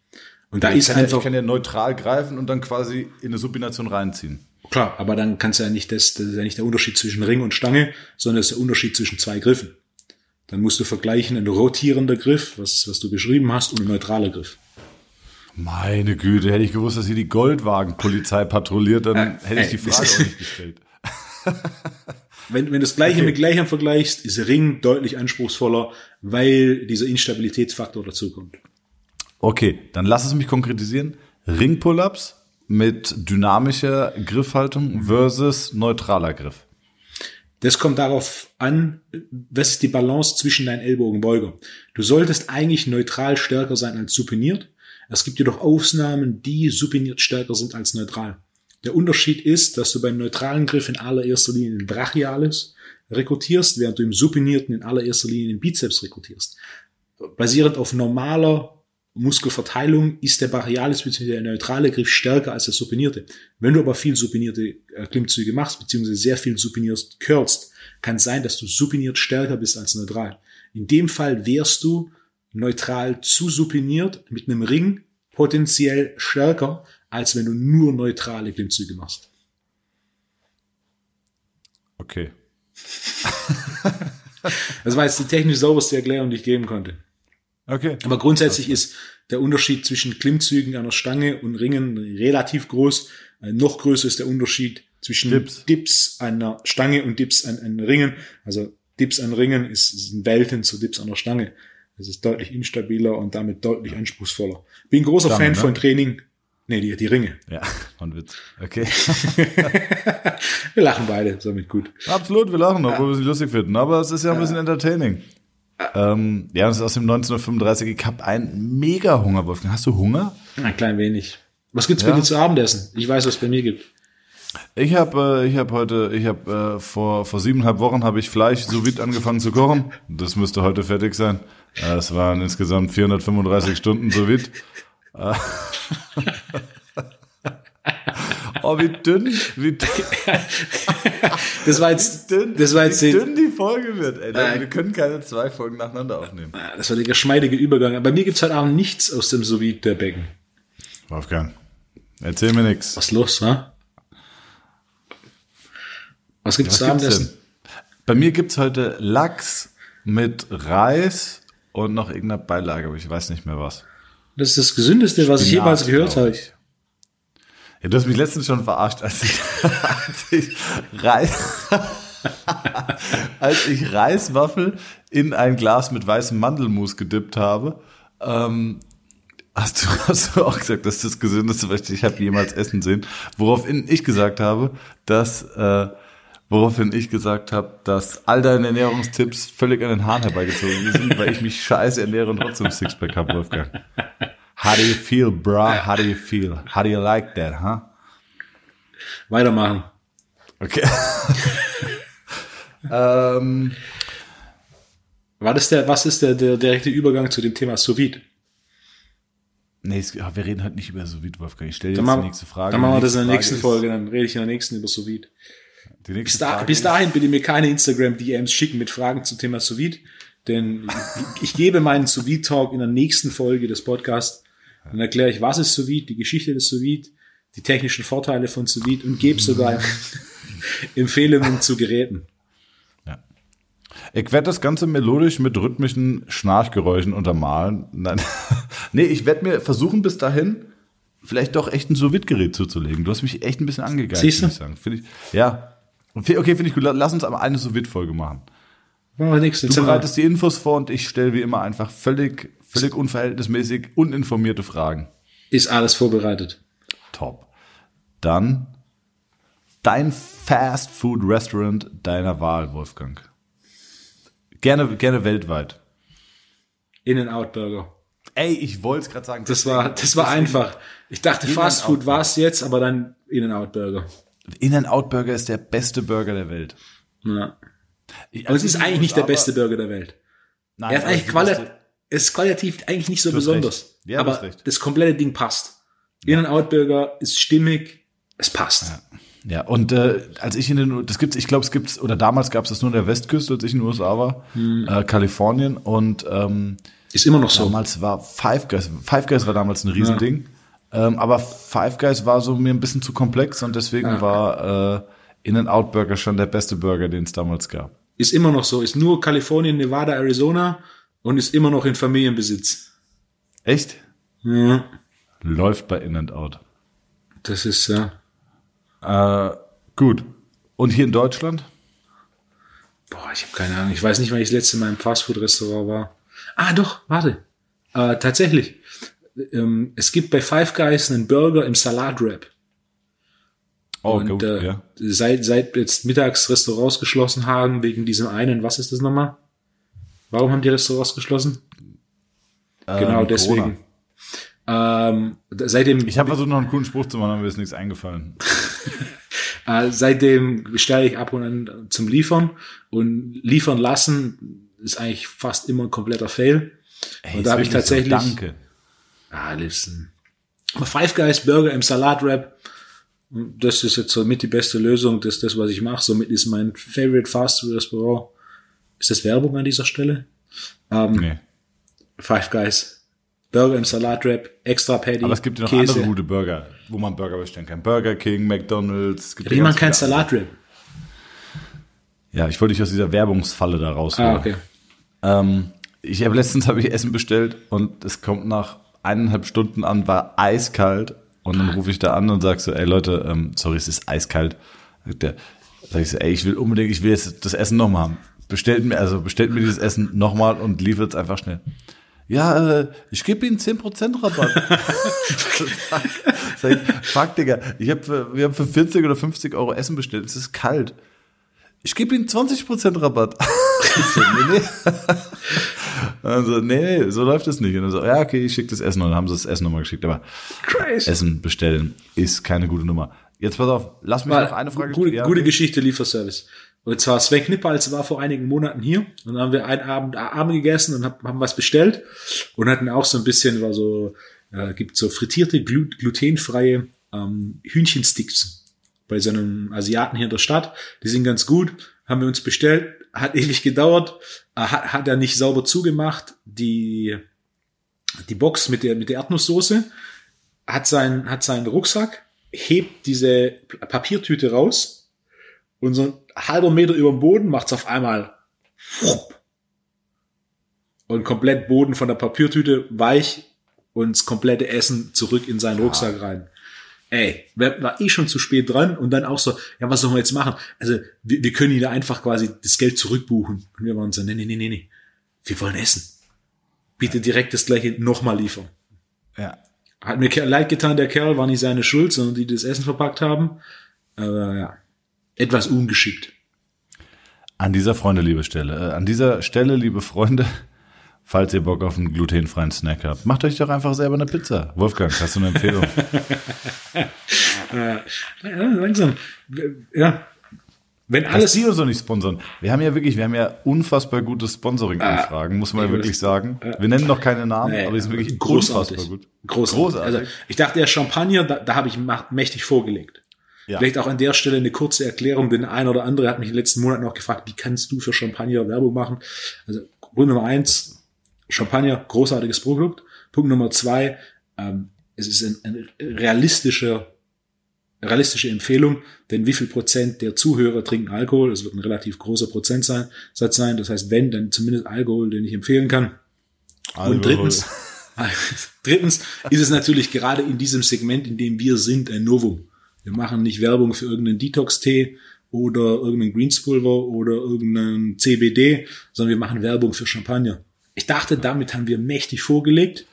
Und da ja, ist einfach. Ja, ich kann ja neutral greifen und dann quasi in eine Supination reinziehen.
Klar, aber dann kannst du ja nicht das, das ist ja nicht der Unterschied zwischen Ring und Stange, sondern das ist der Unterschied zwischen zwei Griffen. Dann musst du vergleichen ein rotierender Griff, was, was du beschrieben hast, und ein neutraler Griff.
Meine Güte, hätte ich gewusst, dass hier die Goldwagenpolizei patrouilliert, dann äh, hätte ich die Frage auch nicht gestellt.
wenn, wenn du das Gleiche okay. mit Gleichem vergleichst, ist Ring deutlich anspruchsvoller, weil dieser Instabilitätsfaktor dazukommt.
Okay, dann lass es mich konkretisieren. Ring-Pull-Ups mit dynamischer Griffhaltung versus neutraler Griff?
Das kommt darauf an, was ist die Balance zwischen deinen Ellbogenbeuger. Du solltest eigentlich neutral stärker sein als supiniert. Es gibt jedoch Ausnahmen, die supiniert stärker sind als neutral. Der Unterschied ist, dass du beim neutralen Griff in allererster Linie den Brachialis rekrutierst, während du im supinierten in allererster Linie den Bizeps rekrutierst. Basierend auf normaler Muskelverteilung ist der Brachialis bzw. der neutrale Griff stärker als der supinierte. Wenn du aber viel supinierte äh, Klimmzüge machst, beziehungsweise sehr viel supiniert curlst, kann es sein, dass du supiniert stärker bist als neutral. In dem Fall wärst du neutral zu supiniert mit einem Ring potenziell stärker, als wenn du nur neutrale Klimmzüge machst.
Okay.
das war jetzt die technisch sauberste Erklärung, die ich geben konnte.
Okay.
Aber grundsätzlich ist der Unterschied zwischen Klimmzügen der Stange und Ringen relativ groß. Äh, noch größer ist der Unterschied zwischen
Dips.
Dips, der Stange und Dips an, an Ringen. Also Dips an Ringen ist, ist Welten zu Dips an der Stange. Das ist deutlich instabiler und damit deutlich anspruchsvoller. Bin großer
Stange,
Fan
ne?
von Training. Nee, die, die Ringe.
Ja, von Witz. Okay.
Wir lachen beide, somit gut.
Absolut, wir lachen, obwohl wir es nicht lustig finden. Aber es ist ja ein bisschen entertaining. Ähm, ja, das ist aus dem 1935. Ich hab einen mega Hunger, Wolfgang. Hast du Hunger?
Ein klein wenig. Was gibt's
Ja.
bei dir zu Abendessen? Ich weiß, was es bei mir gibt.
Ich habe äh, ich hab heute, ich habe äh, vor vor siebeneinhalb Wochen habe ich Fleisch so vide angefangen zu kochen. Das müsste heute fertig sein. Äh, Es waren insgesamt 435 Stunden so vide. Äh, oh, wie dünn, wie dünn,
Das war jetzt,
dünn,
das war jetzt
wie
die,
dünn die Folge wird. Ey,
Nein.
wir können keine zwei Folgen nacheinander aufnehmen.
das war der geschmeidige Übergang. Bei mir gibt's heute Abend nichts aus dem sous der Becken.
Wolfgang, erzähl mir nix.
Was los, wa? Was gibt's
Was
zu
gibt's
Abendessen?
denn? Bei mir gibt's heute Lachs mit Reis und noch irgendeiner Beilage, aber ich weiß nicht mehr was.
Das ist das Gesündeste, was ich jemals gehört habe.
ich. Ja, du hast mich letztens schon verarscht, als ich, als ich Reis, als ich Reiswaffel in ein Glas mit weißem Mandelmus gedippt habe. Ähm, hast, du, hast du auch gesagt, das ist das Gesündeste, was ich habe jemals essen sehen. Woraufhin ich gesagt habe, dass äh, woraufhin ich gesagt habe, dass all deine Ernährungstipps völlig an den Haaren herbeigezogen sind, weil ich mich scheiße ernähre und trotzdem Sixpack habe, Wolfgang. How do you feel, bruh? How do you feel? How do you like that, huh?
Weitermachen.
Okay. ähm,
War das der, was ist der, der direkte Übergang zu dem Thema sous -Vide?
nee, es, ja, wir reden halt nicht über so wie Wolfgang. Ich stelle dir jetzt die nächste Frage.
dann machen wir das in der
nächste
nächsten
Frage
Folge, dann rede ich in der nächsten über sous -Vide.
Ist, die nächste
Bis, da,
Frage
bis
ist-
dahin bitte mir keine Instagram-DMs schicken mit Fragen zum Thema sous -Vide, denn ich, ich gebe meinen sous talk in der nächsten Folge des Podcasts. Dann erkläre ich, was ist sous -Vide, die Geschichte des sous -Vide, die technischen Vorteile von sous -Vide und gebe sogar Empfehlungen zu Geräten.
Ja. Ich werde das Ganze melodisch mit rhythmischen Schnarchgeräuschen untermalen. Nein. nee, ich werde mir versuchen, bis dahin vielleicht doch echt ein sous gerät zuzulegen. Du hast mich echt ein bisschen
Siehst du?
muss ich sagen. Find ich, ja. Okay, finde ich gut. Lass uns aber eine sous folge machen.
Machen wir nichts.
Du bereitest die Infos vor und ich stelle wie immer einfach völlig, völlig unverhältnismäßig uninformierte Fragen.
Ist alles vorbereitet.
Top. Dann dein Fast Food Restaurant deiner Wahl, Wolfgang. Gerne, gerne weltweit.
In-N-Out-Burger.
Ey, ich wollte es gerade sagen.
Das war, das war einfach. Ich dachte,
In-N-Out
Fast Food
Burger.
war es jetzt, aber dann In-N-Out-Burger.
In-N-Out Burger ist der beste Burger der Welt.
Ja.
Ich-
Aber es
also
ist
ich
eigentlich nicht der beste Burger der Welt.
Nein,
Er
aber
eigentlich
die
quali
beste-
es ist qualitativ eigentlich nicht so besonders.
Ja,
aber das komplette Ding passt. In-N-Out-Burger ist stimmig, es passt.
Ja, und äh, als ich in den, das gibt's, ich glaube, es gibt's, oder damals gab es das nur in der Westküste, als ich in den USA war, äh, Kalifornien und ähm,
Ist immer noch so.
Damals war Five Guys, Five Guys war damals ein Riesending. Ähm, aber Five Guys war so mir ein bisschen zu komplex und deswegen
Ja.
war äh, In-N-Out Burger schon der beste Burger, den es damals gab.
Ist immer noch so. Ist nur Kalifornien, Nevada, Arizona und ist immer noch in Familienbesitz.
Echt?
Ja.
Läuft bei In-N-Out.
Das ist, ja.
Äh, gut. Und hier in Deutschland?
Boah, ich habe keine Ahnung. Ich weiß nicht, wann ich das letzte Mal im Fastfood-Restaurant war. Ah, doch, warte. Äh, tatsächlich. Ähm, es gibt bei Five Guys einen Burger im Salatwrap.
Oh,
und
gut,
äh,
ja.
seit, seit jetzt mittags Restaurants geschlossen haben, wegen diesem einen, was ist das nochmal? Warum haben die Restaurants geschlossen? genau
Ähm,
deswegen. Ähm, seitdem,
Ich habe versucht, noch einen coolen Spruch zu machen, aber mir ist nichts eingefallen.
äh, seitdem bestelle ich ab und an zum Liefern und liefern lassen ist eigentlich fast immer ein kompletter Fail.
Ey,
und da habe ich
wirklich so.
tatsächlich,
Danke.
Ah, liebsten. Aber Five Guys Burger im Salatwrap, das ist jetzt somit die beste Lösung. Das ist das, was ich mache. Somit ist mein Favorite Fast Food Restaurant. Ist das Werbung an dieser Stelle? Ähm,
Nee.
Five Guys. Burger im Salatwrap, extra Patty.
Aber es gibt ja noch
Käse.
andere gute Burger, wo man Burger bestellen kann. Burger King, McDonalds. Gibt
Aber
ja
die machen
ganz
kein
viele
Salatwrap.
Ja, ich wollte dich aus dieser Werbungsfalle da rausholen.
Ah, okay.
Ähm, ich habe letztens habe ich Essen bestellt und es kommt nach eineinhalb Stunden an, war eiskalt und dann rufe ich da an und sag so, ey Leute, ähm, sorry, es ist eiskalt. Sagt Der, sag ich so, ey, ich will unbedingt, ich will jetzt das Essen nochmal haben. Bestellt mir, also bestellt mir dieses Essen nochmal und liefert es einfach schnell. Ja, äh, ich gebe Ihnen 10% Rabatt. Sag ich, fuck, Digga, ich hab für, wir haben für 40 oder 50 Euro Essen bestellt, es ist kalt. Ich gebe Ihnen 20% Rabatt. Ich so, nee, nee. Also, nee, nee, so läuft es nicht. Und dann so, ja, okay, ich schicke das Essen und dann haben sie das Essen nochmal geschickt. Aber
Crazy.
Essen bestellen ist keine gute Nummer. Jetzt pass auf, lass mich noch eine Frage
Gute,
ja,
gute
okay.
Geschichte, Lieferservice. Und zwar Sven Knippals war vor einigen Monaten hier und dann haben wir einen Abend Abend gegessen und hab, haben was bestellt und hatten auch so ein bisschen, war so, äh, gibt so frittierte, glu glutenfreie ähm, Hühnchensticks bei so einem Asiaten hier in der Stadt. Die sind ganz gut, haben wir uns bestellt, hat ewig gedauert, äh, hat, hat er nicht sauber zugemacht, die, die Box mit der, mit der Erdnusssoße, hat seinen, hat seinen Rucksack, hebt diese Papiertüte raus und so halber Meter über dem Boden macht's auf einmal und komplett Boden von der Papiertüte weich und das komplette Essen zurück in seinen Rucksack rein. Ey, war war eh schon zu spät dran und dann auch so, ja, was sollen wir jetzt machen? Also, wir, wir können ihn da einfach quasi das Geld zurückbuchen. Und wir waren so, nee, nee, nee, nee, nee. Wir wollen essen. Bitte direkt das gleiche nochmal liefern.
Ja.
Hat mir leid getan, der Kerl war nicht seine Schuld, sondern die, die das Essen verpackt haben. Aber ja, etwas ungeschickt.
An dieser Freunde, liebe Stelle, äh, an dieser Stelle, liebe Freunde, falls ihr Bock auf einen glutenfreien Snack habt, macht euch doch einfach selber eine Pizza. Wolfgang, hast du eine Empfehlung?
Ja, langsam. Ja, wenn alles
die uns doch nicht sponsern. Wir haben ja wirklich, wir haben ja unfassbar gute Sponsoring-Anfragen, muss man ja
ich
wirklich sagen. Wir nennen noch keine Namen,
Nee,
aber die sind wirklich
großartig.
unfassbar gut.
Großartig.
Großartig.
Also ich dachte, der Champagner, da, da habe ich mächtig vorgelegt.
Ja.
Vielleicht auch an der Stelle eine kurze Erklärung, denn ein oder andere hat mich in den letzten Monaten auch gefragt, wie kannst du für Champagner Werbung machen? Also Punkt Nummer eins, Champagner, großartiges Produkt. Punkt Nummer zwei, ähm, es ist ein, ein realistischer, realistische Empfehlung, denn wie viel Prozent der Zuhörer trinken Alkohol? Es wird ein relativ großer Prozentsatz sein. Das heißt, wenn, dann zumindest Alkohol, den ich empfehlen kann. Und drittens, drittens ist es natürlich gerade in diesem Segment, in dem wir sind, ein Novum. Wir machen nicht Werbung für irgendeinen Detox-Tee oder irgendeinen Greenspulver oder irgendeinen CBD, sondern wir machen Werbung für Champagner. Ich dachte, damit haben wir mächtig vorgelegt.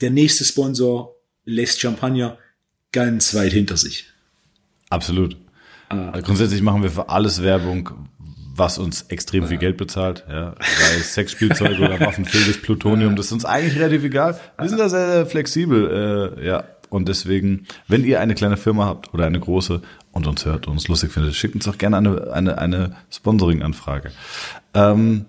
Der nächste Sponsor lässt Champagner ganz weit hinter sich.
Absolut. Also Grundsätzlich machen wir für alles Werbung, was uns extrem viel Geld bezahlt, ja, sei es Sexspielzeuge oder Waffenfildes Plutonium, das ist uns eigentlich relativ egal. Wir sind da sehr, sehr flexibel, äh, ja. Und deswegen, wenn ihr eine kleine Firma habt oder eine große und uns hört und uns lustig findet, schickt uns doch gerne eine, eine, eine Sponsoring-Anfrage. Ähm,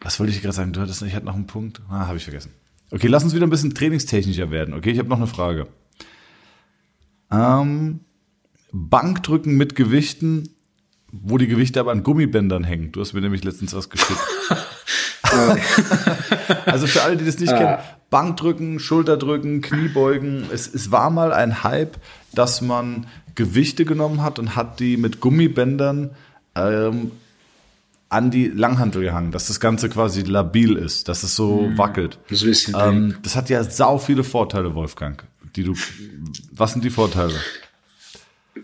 was wollte ich gerade sagen? Du hattest, ich hatte noch einen Punkt. Ah, habe ich vergessen. Okay, lass uns wieder ein bisschen trainingstechnischer werden. Okay, ich habe noch eine Frage. Ähm, Bankdrücken mit Gewichten, wo die Gewichte aber an Gummibändern hängen. Du hast mir nämlich letztens was geschickt. also für alle, die das nicht kennen, Bankdrücken, Schulterdrücken, Kniebeugen. Es, es war mal ein Hype, dass man Gewichte genommen hat und hat die mit Gummibändern ähm, an die Langhantel gehangen, dass das Ganze quasi labil ist, dass es so wackelt.
Das.
Ähm, das hat ja sau viele Vorteile, Wolfgang. Die du, was sind die Vorteile?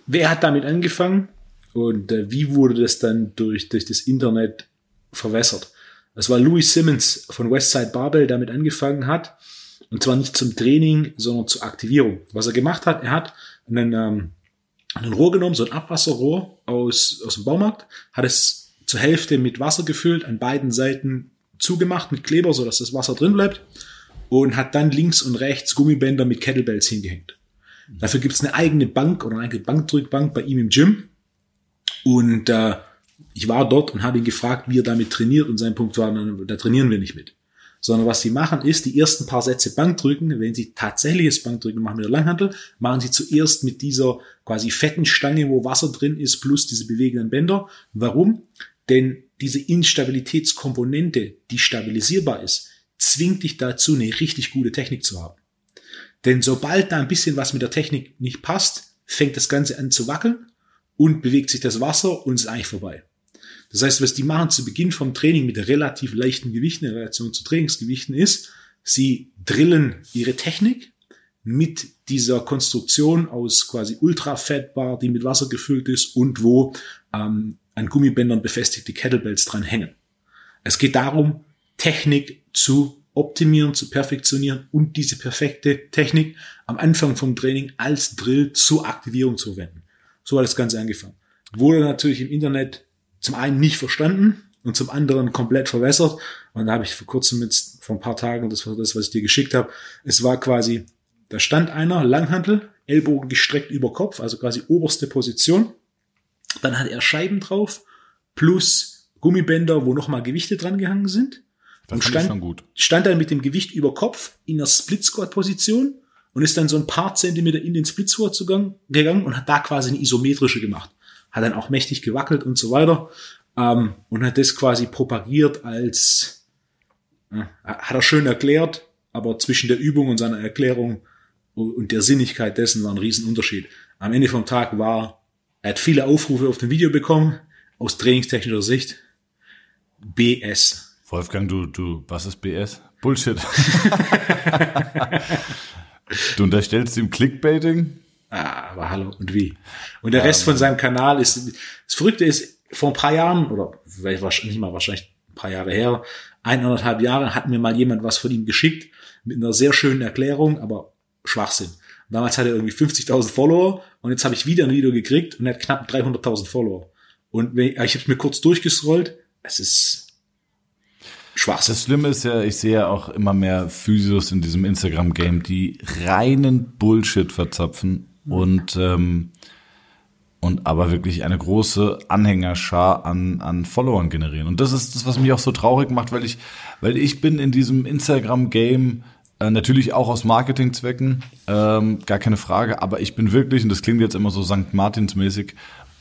Wer hat damit angefangen und äh, wie wurde das dann durch, durch das Internet verwässert? Das war Louis Simmons von Westside Barbell, damit angefangen hat. Und zwar nicht zum Training, sondern zur Aktivierung. Was er gemacht hat, er hat einen, ähm, ein Rohr genommen, so ein Abwasserrohr aus, aus dem Baumarkt, hat es zur Hälfte mit Wasser gefüllt, an beiden Seiten zugemacht mit Kleber, sodass das Wasser drin bleibt und hat dann links und rechts Gummibänder mit Kettlebells hingehängt. Dafür gibt es eine eigene Bank oder eine eigene Bankdrückbank bei ihm im Gym. Und äh, ich war dort und habe ihn gefragt, wie er damit trainiert und sein Punkt war, da trainieren wir nicht mit. sondern was sie machen ist, die ersten paar Sätze Bankdrücken, wenn sie tatsächliches Bankdrücken machen mit der Langhantel, machen sie zuerst mit dieser quasi fetten Stange, wo Wasser drin ist, plus diese bewegenden Bänder. Warum? Denn diese Instabilitätskomponente, die stabilisierbar ist, zwingt dich dazu, eine richtig gute Technik zu haben. Denn sobald da ein bisschen was mit der Technik nicht passt, fängt das Ganze an zu wackeln und bewegt sich das Wasser und ist eigentlich vorbei. Das heißt, was die machen zu Beginn vom Training mit relativ leichten Gewichten in Relation zu Trainingsgewichten ist, sie drillen ihre Technik mit dieser Konstruktion aus quasi Ultra-Fettbar, die mit Wasser gefüllt ist und wo ähm, an Gummibändern befestigte Kettlebells dran hängen. Es geht darum, Technik zu optimieren, zu perfektionieren und diese perfekte Technik am Anfang vom Training als Drill zur Aktivierung zu verwenden. So hat das Ganze angefangen. Wurde natürlich im Internet zum einen nicht verstanden und zum anderen komplett verwässert. Und da habe ich vor kurzem jetzt, vor ein paar Tagen, das war das, was ich dir geschickt habe, es war quasi, da stand einer, Langhantel, Ellbogen gestreckt über Kopf, also quasi oberste Position. Dann hat er Scheiben drauf, plus Gummibänder, wo nochmal Gewichte dran gehangen sind.
Das
und stand, stand dann mit dem Gewicht über Kopf in der Split-Squat-Position und ist dann so ein paar Zentimeter in den zugang- gegangen und hat da quasi eine isometrische gemacht. Hat dann auch mächtig gewackelt und so weiter ähm, und hat das quasi propagiert als, äh, hat er schön erklärt, aber zwischen der Übung und seiner Erklärung und der Sinnigkeit dessen war ein Riesenunterschied. Am Ende vom Tag war, er hat viele Aufrufe auf dem Video bekommen, aus trainingstechnischer Sicht, BS.
Wolfgang, du, du, was ist BS? Bullshit. du unterstellst ihm Clickbaiting?
Ah, aber hallo, und wie? Und der Rest von seinem Kanal ist, das Verrückte ist, vor ein paar Jahren, oder nicht mal, wahrscheinlich ein paar Jahre her, eineinhalb Jahre, hat mir mal jemand was von ihm geschickt, mit einer sehr schönen Erklärung, aber Schwachsinn. Damals hatte er irgendwie 50.000 Follower und jetzt habe ich wieder ein Video gekriegt und er hat knapp 300.000 Follower. Und ich habe mir kurz durchgescrollt, es ist Schwachsinn.
Das Schlimme ist ja, ich sehe ja auch immer mehr Physios in diesem Instagram-Game, die reinen Bullshit verzapfen und, ähm, und aber wirklich eine große Anhängerschar an, an Followern generieren. Und das ist das, was mich auch so traurig macht, weil ich, weil ich bin in diesem Instagram-Game äh, natürlich auch aus Marketingzwecken, ähm, gar keine Frage, aber ich bin wirklich, und das klingt jetzt immer so St. Martins-mäßig,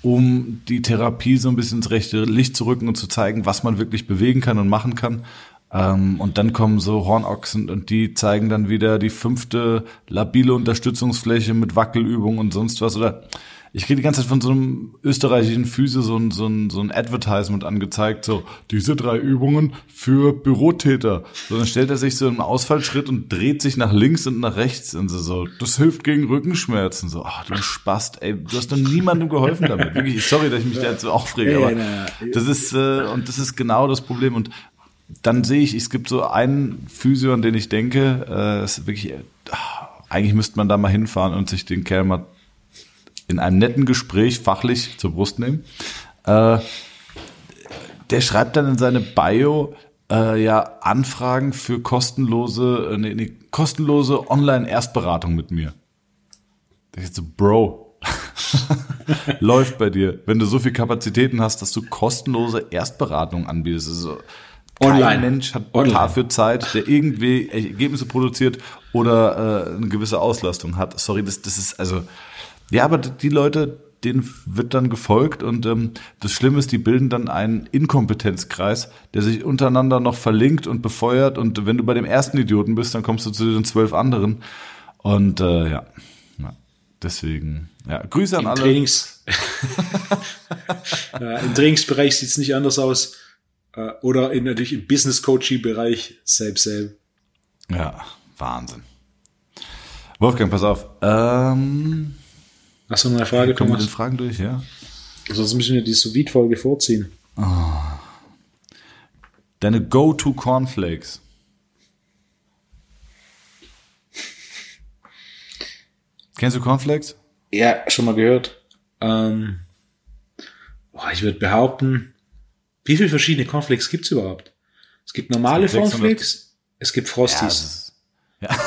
um die Therapie so ein bisschen ins rechte Licht zu rücken und zu zeigen, was man wirklich bewegen kann und machen kann. Ähm, und dann kommen so Hornochsen und die zeigen dann wieder die fünfte labile Unterstützungsfläche mit Wackelübungen und sonst was. Oder ich kriege die ganze Zeit von so einem österreichischen Physio so ein, so ein, so ein Advertisement angezeigt, so diese drei Übungen für Bürotäter. So, dann stellt er sich so im Ausfallschritt und dreht sich nach links und nach rechts und so, so das hilft gegen Rückenschmerzen. So, ach du Spast, ey, du hast doch niemandem geholfen damit. Wirklich, sorry, dass ich mich da jetzt so aufrege, aber das ist, äh, und das ist genau das Problem. Und dann sehe ich, es gibt so einen Physio, an den ich denke, äh, ist wirklich, äh, eigentlich müsste man da mal hinfahren und sich den Kerl mal in einem netten Gespräch fachlich zur Brust nehmen. Äh, der schreibt dann in seine Bio äh, ja Anfragen für kostenlose, äh, nee, nee, kostenlose Online-Erstberatung mit mir. Da ich so, Bro, läuft bei dir, wenn du so viel Kapazitäten hast, dass du kostenlose Erstberatung anbietest. Also, kein
Online.
Mensch hat
Online.
dafür Zeit, der irgendwie Ergebnisse produziert oder äh, eine gewisse Auslastung hat. Sorry, das, das ist also ja, aber die Leute, denen wird dann gefolgt und ähm, das Schlimme ist, die bilden dann einen Inkompetenzkreis, der sich untereinander noch verlinkt und befeuert und wenn du bei dem ersten Idioten bist, dann kommst du zu den zwölf anderen und äh, ja, ja, deswegen, ja, Grüße an
Im
alle.
Trainings ja, Im Trainingsbereich sieht's nicht anders aus. Äh, Oder in, natürlich im Business-Coaching-Bereich, selbst selbst.
Ja, Wahnsinn. Wolfgang, pass auf. Ähm,
Hast du noch eine Frage,
kommen wir den
Thomas?
Fragen durch, ja?
Sonst müssen wir die Sous-Vide-Folge vorziehen.
Deine Go-To Cornflakes. Kennst du Cornflakes?
Ja, schon mal gehört. Ähm, boah, ich würde behaupten, wie viele verschiedene Cornflakes gibt's überhaupt? Es gibt normale
Es gibt 600.
Cornflakes, es gibt Frosties.
ja.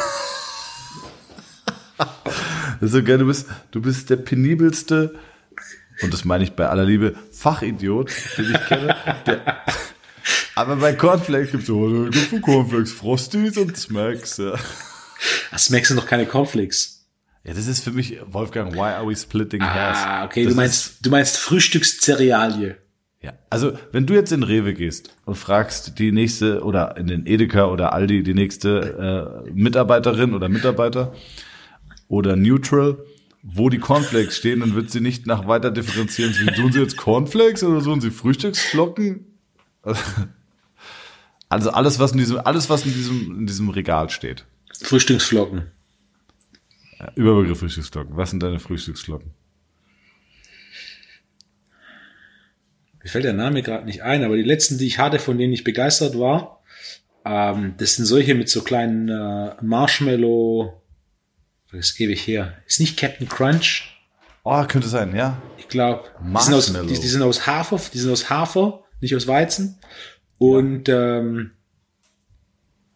Das ist so geil, du bist, du bist der penibelste, und das meine ich bei aller Liebe, Fachidiot, den ich kenne, der, Aber bei Cornflakes gibt's so, da gibt's Cornflakes, Frosties und Smacks. Ja.
Ah, Smacks sind doch keine Cornflakes.
ja, das ist für mich, Wolfgang, why are we splitting hairs?
Ah, okay,
das
du meinst, du meinst Frühstückszerealie.
Ja, also wenn du jetzt in Rewe gehst und fragst die nächste oder in den Edeka oder Aldi die nächste äh, Mitarbeiterin oder Mitarbeiter oder Neutral, wo die Cornflakes stehen, dann wird sie nicht nach weiter differenzieren. Wie, Suchen sie jetzt Cornflakes oder suchen sie Frühstücksflocken? Also alles, was in diesem, alles, was in diesem, in diesem Regal steht.
Frühstücksflocken.
Ja, Überbegriff Frühstücksflocken. Was sind deine Frühstücksflocken?
Mir fällt der Name gerade nicht ein, aber die letzten, die ich hatte, von denen ich begeistert war, ähm, das sind solche mit so kleinen äh, Marshmallow. Das ist ewig her. Ist nicht Captain Crunch.
Oh, könnte sein, ja.
Ich glaube, die, sind aus-
Marshmallow.
die, die sind aus Hafer, die sind aus Hafer, nicht aus Weizen. Und ähm,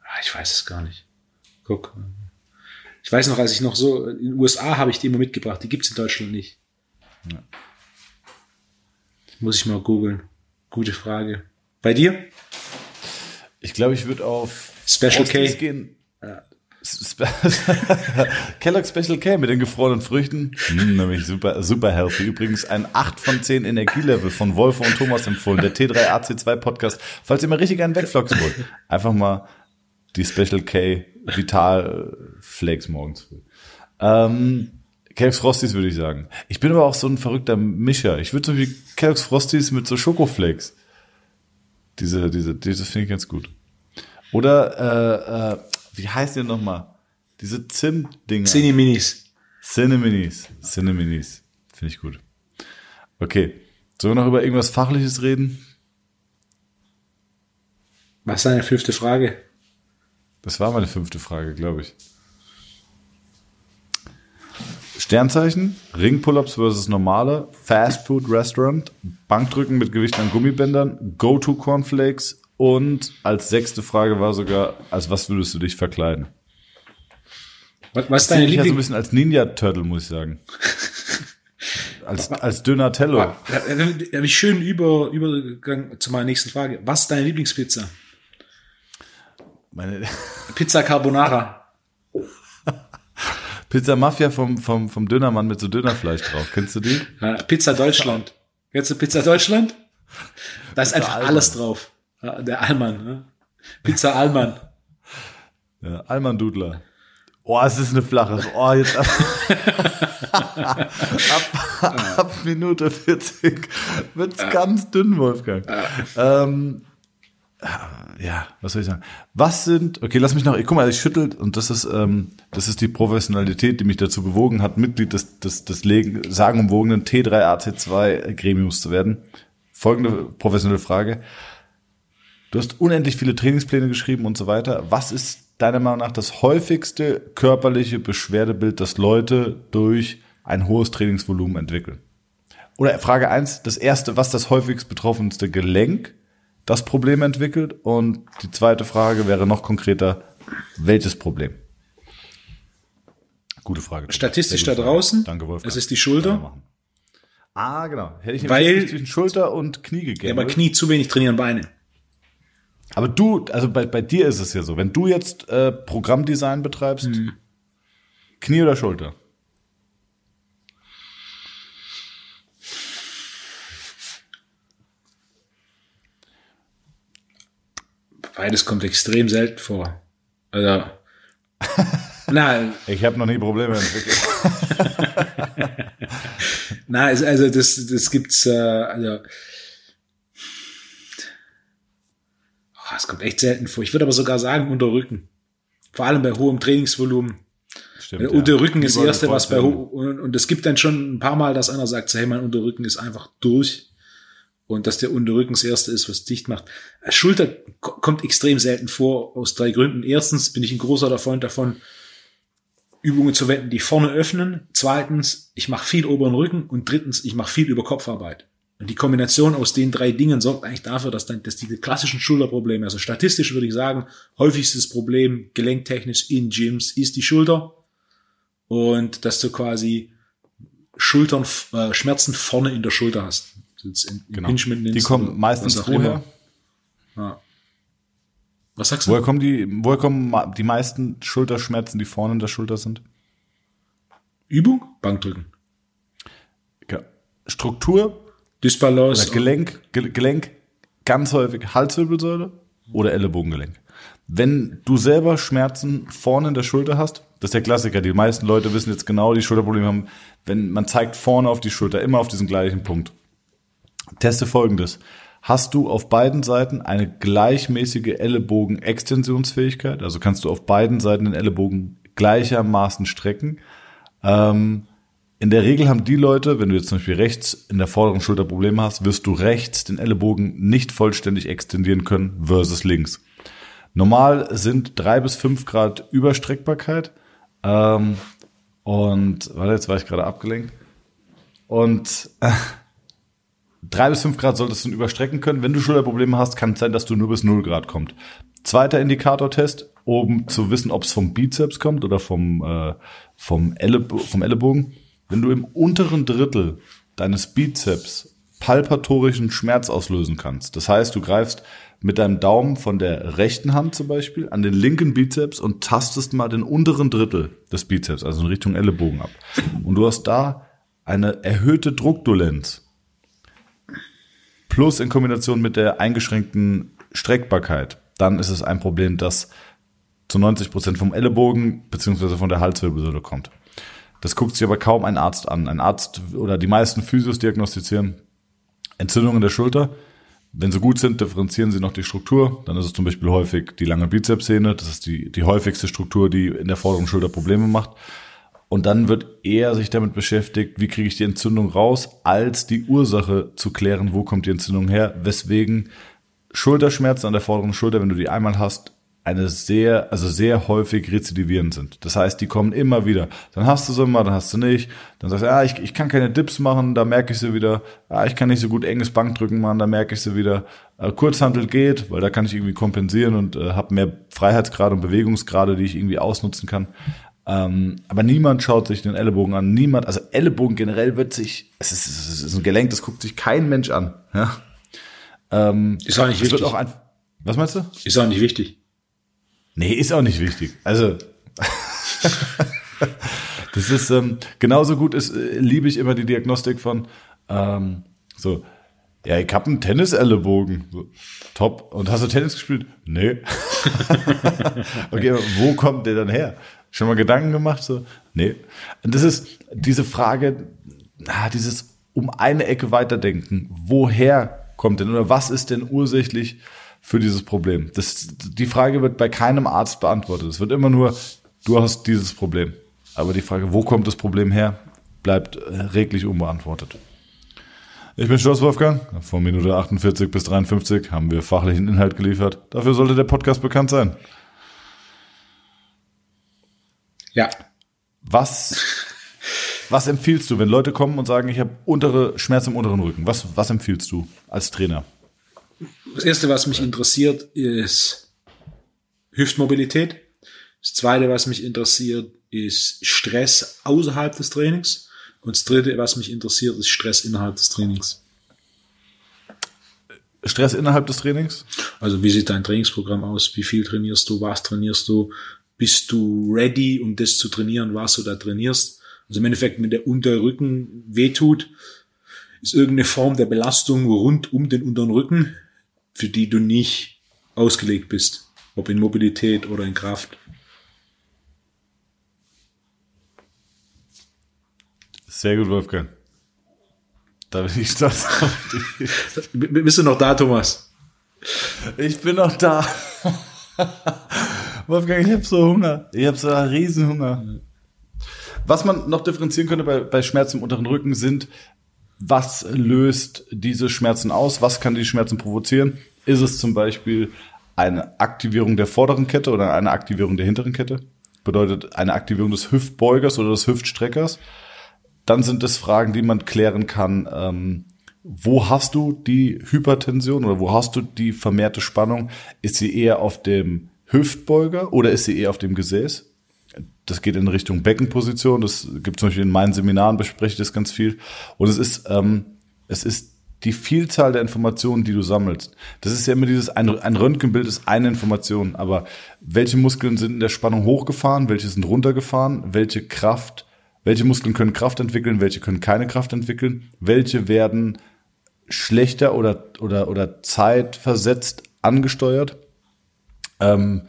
ah, ich weiß es gar nicht. Guck. Ich weiß noch, als ich noch so, in den USA habe ich die immer mitgebracht, die gibt's in Deutschland nicht. Muss ich mal googeln. Gute Frage. Bei dir?
Ich glaube, ich würde auf
Special
Frosties
K.
gehen. Kellogg Special K mit den gefrorenen Früchten. Hm, nämlich super, super healthy. Übrigens ein 8 von 10 Energielevel von Wolf und Thomas empfohlen. Der T3AC2 Podcast. Falls ihr mal richtig einen wegfloxen wollt. Einfach mal die Special K Vital Flakes morgens früh. Ähm, Kellogg's Frosties würde ich sagen. Ich bin aber auch so ein verrückter Mischer. Ich würde so wie Kellogg's Frosties mit so Schokoflakes. Diese, diese, diese finde ich ganz gut. Oder, äh, äh, wie heißt der nochmal? Diese Zimt-Dinger.
Cine Minis.
Cineminis. Cineminis. Finde ich gut. Okay. Sollen wir noch über irgendwas Fachliches reden?
Was ist deine fünfte Frage?
Das war meine fünfte Frage, glaube ich. Sternzeichen, Ring-Pull-Ups versus normale, Fast Food Restaurant, Bankdrücken mit Gewicht an Gummibändern, Go-To Cornflakes und als sechste Frage war sogar, als was würdest du dich verkleiden?
Was, was ist deine
ich ja so ein bisschen als Ninja-Turtle, muss ich sagen. Als, als Donatello.
Da da habe ich schön über, übergegangen zu meiner nächsten Frage. Was ist deine Lieblingspizza?
Meine
Pizza Carbonara.
Pizza Mafia vom, vom, vom Dönermann mit so Dönerfleisch drauf. Kennst du die?
Pizza Deutschland. Kennst du Pizza Deutschland? Da ist einfach alles drauf. Ja, der Allmann. Ne? Pizza Allmann.
Ja, Alman Dudler. Oh, es ist eine flache. Oh, jetzt ab, ab, ab Minute 40 wird's ganz dünn, Wolfgang. Ähm, ja, was soll ich sagen? Was sind, okay, lass mich noch, guck mal, ich schüttelt und das ist, ähm, das ist die Professionalität, die mich dazu bewogen hat, Mitglied des, des, des Legen, sagenumwogenen T3AC2 Gremiums zu werden. Folgende professionelle Frage. Du hast unendlich viele Trainingspläne geschrieben und so weiter. Was ist deiner Meinung nach das häufigste körperliche Beschwerdebild, das Leute durch ein hohes Trainingsvolumen entwickeln? Oder Frage eins: das erste, was das häufigst betroffenste Gelenk das Problem entwickelt? Und die zweite Frage wäre noch konkreter, welches Problem? Gute Frage.
Statistisch da
Frage.
draußen.
Danke, Wolfgang.
Es ist die Schulter.
Ah, genau. Hätte ich
Weil-
zwischen Schulter und Knie
Ja,
gegeben.
aber Knie zu wenig trainieren Beine.
Aber du, also bei, bei dir ist es ja so, wenn du jetzt äh, Programmdesign betreibst, Knie oder Schulter?
Beides kommt extrem selten vor. Also, na,
Ich habe noch nie Probleme entwickelt.
es- also das, das gibt's, äh, also, oh, es kommt echt selten vor. Ich würde aber sogar sagen unter Rücken. Vor allem bei hohem Trainingsvolumen.
Stimmt,
Der Unterrücken ist das erste, was bei und, und es gibt dann schon ein paar Mal, dass einer sagt, hey, mein Unterrücken ist einfach durch und dass der Unterrücken das erste ist, was dicht macht. Äh, Schulter ko- kommt extrem selten vor aus drei Gründen. Erstens bin ich ein großer Freund davon, Übungen zu wenden, die vorne öffnen. Zweitens, ich mache viel oberen Rücken und drittens, ich mache viel über Kopfarbeit. Und die Kombination aus den drei Dingen sorgt eigentlich dafür, dass dann dass die klassischen Schulterprobleme, also statistisch würde ich sagen, häufigstes Problem gelenktechnisch in Gyms ist die Schulter und dass du quasi Schultern, äh, Schmerzen vorne in der Schulter hast.
Genau. Die kommen meistens vorher.
immer. Ja. Was sagst du?
Woher kommen die, woher kommen die meisten Schulterschmerzen, die vorne in der Schulter sind?
Übung? Bankdrücken.
Struktur,
Dysbalance.
oder Gelenk, Ge Gelenk, ganz häufig Halswirbelsäule oder Ellenbogengelenk. Wenn du selber Schmerzen vorne in der Schulter hast, das ist der Klassiker, die meisten Leute wissen jetzt genau, die Schulterprobleme haben, wenn man zeigt vorne auf die Schulter, immer auf diesen gleichen Punkt. Teste folgendes. Hast du auf beiden Seiten eine gleichmäßige Ellenbogen-Extensionsfähigkeit? Also kannst du auf beiden Seiten den Ellenbogen gleichermaßen strecken? Ähm, in der Regel haben die Leute, wenn du jetzt zum Beispiel rechts in der vorderen Schulter Probleme hast, wirst du rechts den Ellenbogen nicht vollständig extendieren können versus links. Normal sind drei bis fünf Grad Überstreckbarkeit. Ähm, und, warte, jetzt war ich gerade abgelenkt. Und äh, drei bis fünf Grad solltest du überstrecken können. Wenn du Schulterprobleme hast, kann es sein, dass du nur bis null Grad kommt. Zweiter Indikatortest, um zu wissen, ob es vom Bizeps kommt oder vom, äh, vom, Ellebo vom Ellenbogen. Wenn du im unteren Drittel deines Bizeps palpatorischen Schmerz auslösen kannst, das heißt, du greifst mit deinem Daumen von der rechten Hand zum Beispiel an den linken Bizeps und tastest mal den unteren Drittel des Bizeps, also in Richtung Ellenbogen ab. Und du hast da eine erhöhte Druckdolenz plus in Kombination mit der eingeschränkten Streckbarkeit, dann ist es ein Problem, das zu 90 Prozent vom Ellenbogen beziehungsweise von der Halswirbelsäule kommt. Das guckt sich aber kaum ein Arzt an. Ein Arzt oder die meisten Physios diagnostizieren Entzündungen der Schulter. Wenn sie gut sind, differenzieren sie noch die Struktur. Dann ist es zum Beispiel häufig die lange Bizepssehne. Das ist die, die häufigste Struktur, die in der vorderen Schulter Probleme macht. Und dann wird eher sich damit beschäftigt, wie kriege ich die Entzündung raus, als die Ursache zu klären, wo kommt die Entzündung her, weswegen Schulterschmerzen an der vorderen Schulter, wenn du die einmal hast, eine sehr, also sehr häufig rezidivierend sind. Das heißt, die kommen immer wieder. Dann hast du sie mal, dann hast du nicht. Dann sagst du, ja, ich, ich kann keine Dips machen, da merke ich sie wieder. Ja, ich kann nicht so gut enges Bankdrücken machen, da merke ich sie wieder. Äh, Kurzhandel geht, weil da kann ich irgendwie kompensieren und äh, habe mehr Freiheitsgrade und Bewegungsgrade, die ich irgendwie ausnutzen kann. Ähm, aber niemand schaut sich den Ellenbogen an. Niemand, also Ellenbogen generell wird sich, es ist, es ist ein Gelenk, das guckt sich kein Mensch an. Ja? Ähm,
Ist auch nicht wichtig.
auch ein, was meinst du?
Ist auch nicht wichtig.
Nee, ist auch nicht wichtig. Also das ist ähm, genauso gut ist, äh, liebe ich immer die Diagnostik von ähm, so, ja, ich hab einen Tennis-Ellenbogen. So, top. Und hast du Tennis gespielt? Nee. okay, wo kommt der dann her? Schon mal Gedanken gemacht? So? Nee. Und das ist diese Frage, ah, dieses um eine Ecke weiterdenken. Woher kommt denn oder was ist denn ursächlich für dieses Problem? Das, die Frage wird bei keinem Arzt beantwortet. Es wird immer nur, du hast dieses Problem. Aber die Frage, wo kommt das Problem her, bleibt äh, reglich unbeantwortet. Ich bin Schloss Wolfgang. Von Minute 48 bis 53 haben wir fachlichen Inhalt geliefert. Dafür sollte der Podcast bekannt sein.
Ja.
Was, was empfiehlst du, wenn Leute kommen und sagen, ich habe untere Schmerz im unteren Rücken? Was, was empfiehlst du als Trainer?
Das erste, was mich interessiert, ist Hüftmobilität. Das zweite, was mich interessiert, ist Stress außerhalb des Trainings. Und das dritte, was mich interessiert, ist Stress innerhalb des Trainings.
Stress innerhalb des Trainings?
Also wie sieht dein Trainingsprogramm aus? Wie viel trainierst du? Was trainierst du? Bist du ready, um das zu trainieren, was du da trainierst? Also im Endeffekt, wenn der Unterrücken wehtut, ist irgendeine Form der Belastung rund um den unteren Rücken, für die du nicht ausgelegt bist. Ob in Mobilität oder in Kraft.
Sehr gut, Wolfgang. Da bin ich stolz auf dich.
Bist du noch da, Thomas?
Ich bin noch da. Wolfgang, ich habe so Hunger. Ich habe so einen Riesenhunger. Was man noch differenzieren könnte bei, bei Schmerzen im unteren Rücken sind, was löst diese Schmerzen aus? Was kann die Schmerzen provozieren? Ist es zum Beispiel eine Aktivierung der vorderen Kette oder eine Aktivierung der hinteren Kette? Bedeutet eine Aktivierung des Hüftbeugers oder des Hüftstreckers? Dann sind es Fragen, die man klären kann. Ähm, wo hast du die Hypertension oder wo hast du die vermehrte Spannung? Ist sie eher auf dem Hüftbeuger oder ist sie eher auf dem Gesäß? Das geht in Richtung Beckenposition. Das gibt zum Beispiel in meinen Seminaren bespreche ich das ganz viel. Und es ist, ähm, es ist die Vielzahl der Informationen, die du sammelst. Das ist ja immer dieses, ein, ein Röntgenbild ist eine Information, aber welche Muskeln sind in der Spannung hochgefahren, welche sind runtergefahren, welche Kraft, welche Muskeln können Kraft entwickeln, welche können keine Kraft entwickeln, welche werden schlechter oder, oder, oder zeitversetzt angesteuert. Ähm,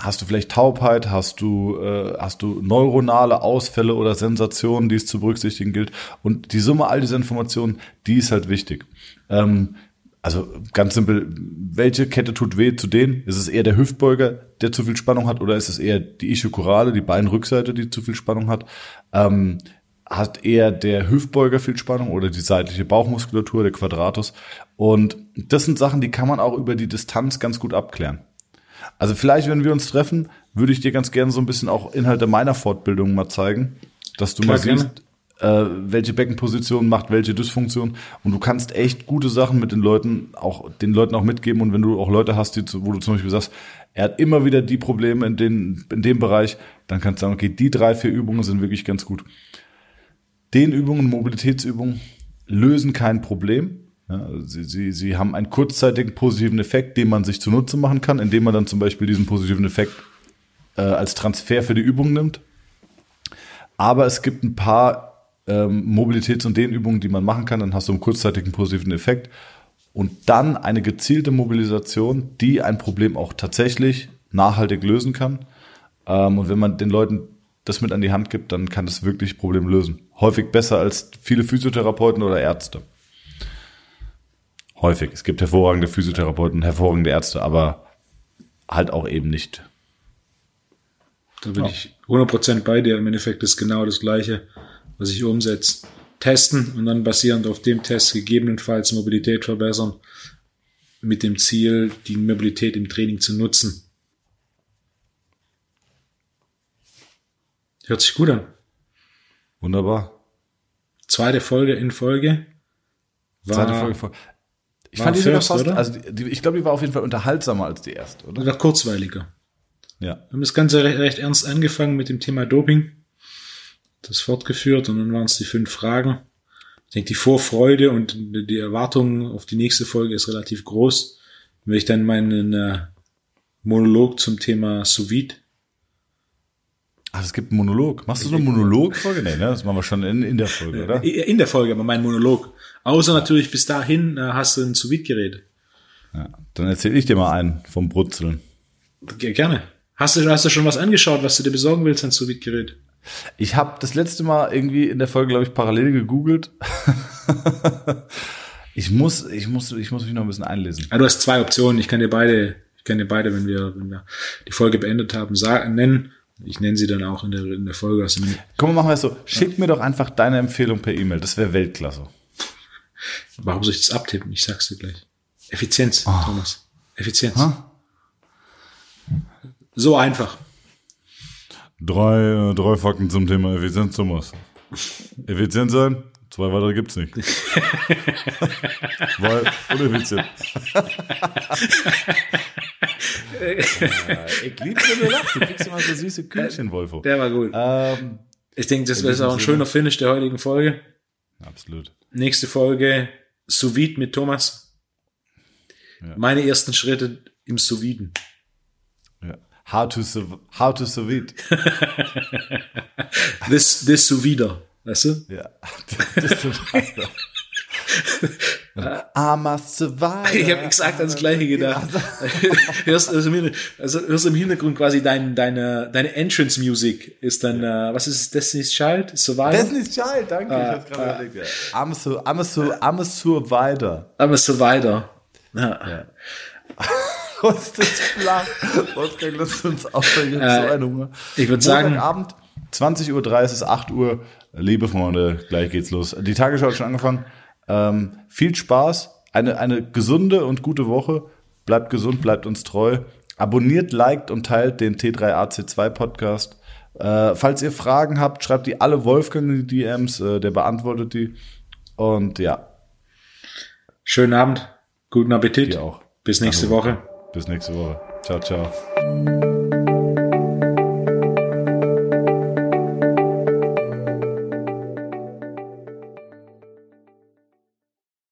hast du vielleicht Taubheit, hast du, äh, hast du neuronale Ausfälle oder Sensationen, die es zu berücksichtigen gilt. Und die Summe all dieser Informationen, die ist halt wichtig. Ähm, also ganz simpel, welche Kette tut weh zu denen? Ist es eher der Hüftbeuger, der zu viel Spannung hat, oder ist es eher die Ischiokorale, die Beinrückseite, die zu viel Spannung hat? Ähm, hat eher der Hüftbeuger viel Spannung oder die seitliche Bauchmuskulatur, der Quadratus? Und das sind Sachen, die kann man auch über die Distanz ganz gut abklären. Also vielleicht, wenn wir uns treffen, würde ich dir ganz gerne so ein bisschen auch Inhalte meiner Fortbildung mal zeigen, dass du Klar, mal siehst, äh, welche Beckenposition macht welche Dysfunktion. Und du kannst echt gute Sachen mit den Leuten, auch den Leuten auch mitgeben. Und wenn du auch Leute hast, die, wo du zum Beispiel sagst, er hat immer wieder die Probleme in, den, in dem Bereich, dann kannst du sagen, okay, die drei, vier Übungen sind wirklich ganz gut. Den Übungen, Mobilitätsübungen lösen kein Problem, sie, sie, sie haben einen kurzzeitigen positiven Effekt, den man sich zunutze machen kann, indem man dann zum Beispiel diesen positiven Effekt äh, als Transfer für die Übung nimmt. Aber es gibt ein paar ähm, Mobilitäts- und Dehnübungen, die man machen kann, dann hast du einen kurzzeitigen positiven Effekt und dann eine gezielte Mobilisation, die ein Problem auch tatsächlich nachhaltig lösen kann. Ähm, und wenn man den Leuten das mit an die Hand gibt, dann kann das wirklich Problem lösen. Häufig besser als viele Physiotherapeuten oder Ärzte. Häufig. Es gibt hervorragende Physiotherapeuten, hervorragende Ärzte, aber halt auch eben nicht.
Da bin ja. ich 100% bei dir. Im Endeffekt ist genau das Gleiche, was ich umsetze. Testen und dann basierend auf dem Test gegebenenfalls Mobilität verbessern, mit dem Ziel, die Mobilität im Training zu nutzen. Hört sich gut an.
Wunderbar.
Zweite Folge in Folge.
War Zweite Folge. Ich war fand die sogar fast, oder? also die, ich glaube, die war auf jeden Fall unterhaltsamer als die erste, oder?
Oder kurzweiliger.
Ja.
Wir haben das Ganze recht, recht ernst angefangen mit dem Thema Doping. Das fortgeführt und dann waren es die fünf Fragen. Ich denke, die Vorfreude und die Erwartung auf die nächste Folge ist relativ groß. Wenn ich dann meinen äh, Monolog zum Thema Sous Vide
Ach, es gibt einen Monolog. Machst du so eine Monolog-Folge? Nee, ne? Das machen wir schon in, in der Folge, oder?
In der Folge, aber mein Monolog. Außer natürlich bis dahin äh, hast du ein sous gerät
Ja, dann erzähle ich dir mal einen vom Brutzeln.
Gerne. Hast du, hast du schon was angeschaut, was du dir besorgen willst an sous gerät
Ich habe das letzte Mal irgendwie in der Folge, glaube ich, parallel gegoogelt. ich muss, ich muss, ich muss mich noch ein bisschen einlesen.
Ja, du hast zwei Optionen. Ich kann dir beide, ich kann dir beide, wenn wir, wenn wir die Folge beendet haben, sagen, nennen. Ich nenne sie dann auch in der, in der Folge. Also
Komm, machen wir es so. Schick mir doch einfach deine Empfehlung per E-Mail. Das wäre Weltklasse.
Warum soll ich das abtippen? Ich sag's dir gleich. Effizienz, oh. Thomas. Effizienz. Huh? So einfach.
Drei, äh, drei Fakten zum Thema Effizienz, Thomas. Effizient sein, zwei weitere gibt's nicht. Weil uneffizient. ich liebe, wenn du lachst. Du kriegst immer so süße Kühlchen, Wolfo.
Der war gut. Ähm, ich denke, das wäre auch ein schöner Finish der heutigen Folge.
Absolut.
Nächste Folge Sous mit Thomas. Ja. Meine ersten Schritte im Sous
Ja. How to, how to sous
this, this sous weißt du?
Ja. Das Armer Survivor.
Ich habe exakt ans Gleiche gedacht. hörst, also, also hörst im Hintergrund quasi dein, deine, deine Entrance Music ist dann, ja. äh, was ist es, Destiny's Child?
Survivor? Destiny's Child, danke. Ah, ich hab's gerade ah. überlegt. I'm a, I'm, a, I'm a Survivor.
I'm a Survivor. Ja. ja.
ist das flach? Wolfgang, lass uns aufsteigen. Äh, so ein Hunger.
Ich würde sagen.
Abend, 20.30 Uhr, 8 Uhr. Liebe Freunde, gleich geht's los. Die Tagesschau hat schon angefangen. Ähm, viel Spaß, eine, eine gesunde und gute Woche. Bleibt gesund, bleibt uns treu. Abonniert, liked und teilt den T3AC2 Podcast. Äh, falls ihr Fragen habt, schreibt die alle Wolfgang in die DMs, äh, der beantwortet die. Und ja.
Schönen Abend, guten Appetit.
Dir auch.
Bis nächste Woche.
Bis nächste Woche. Ciao, ciao.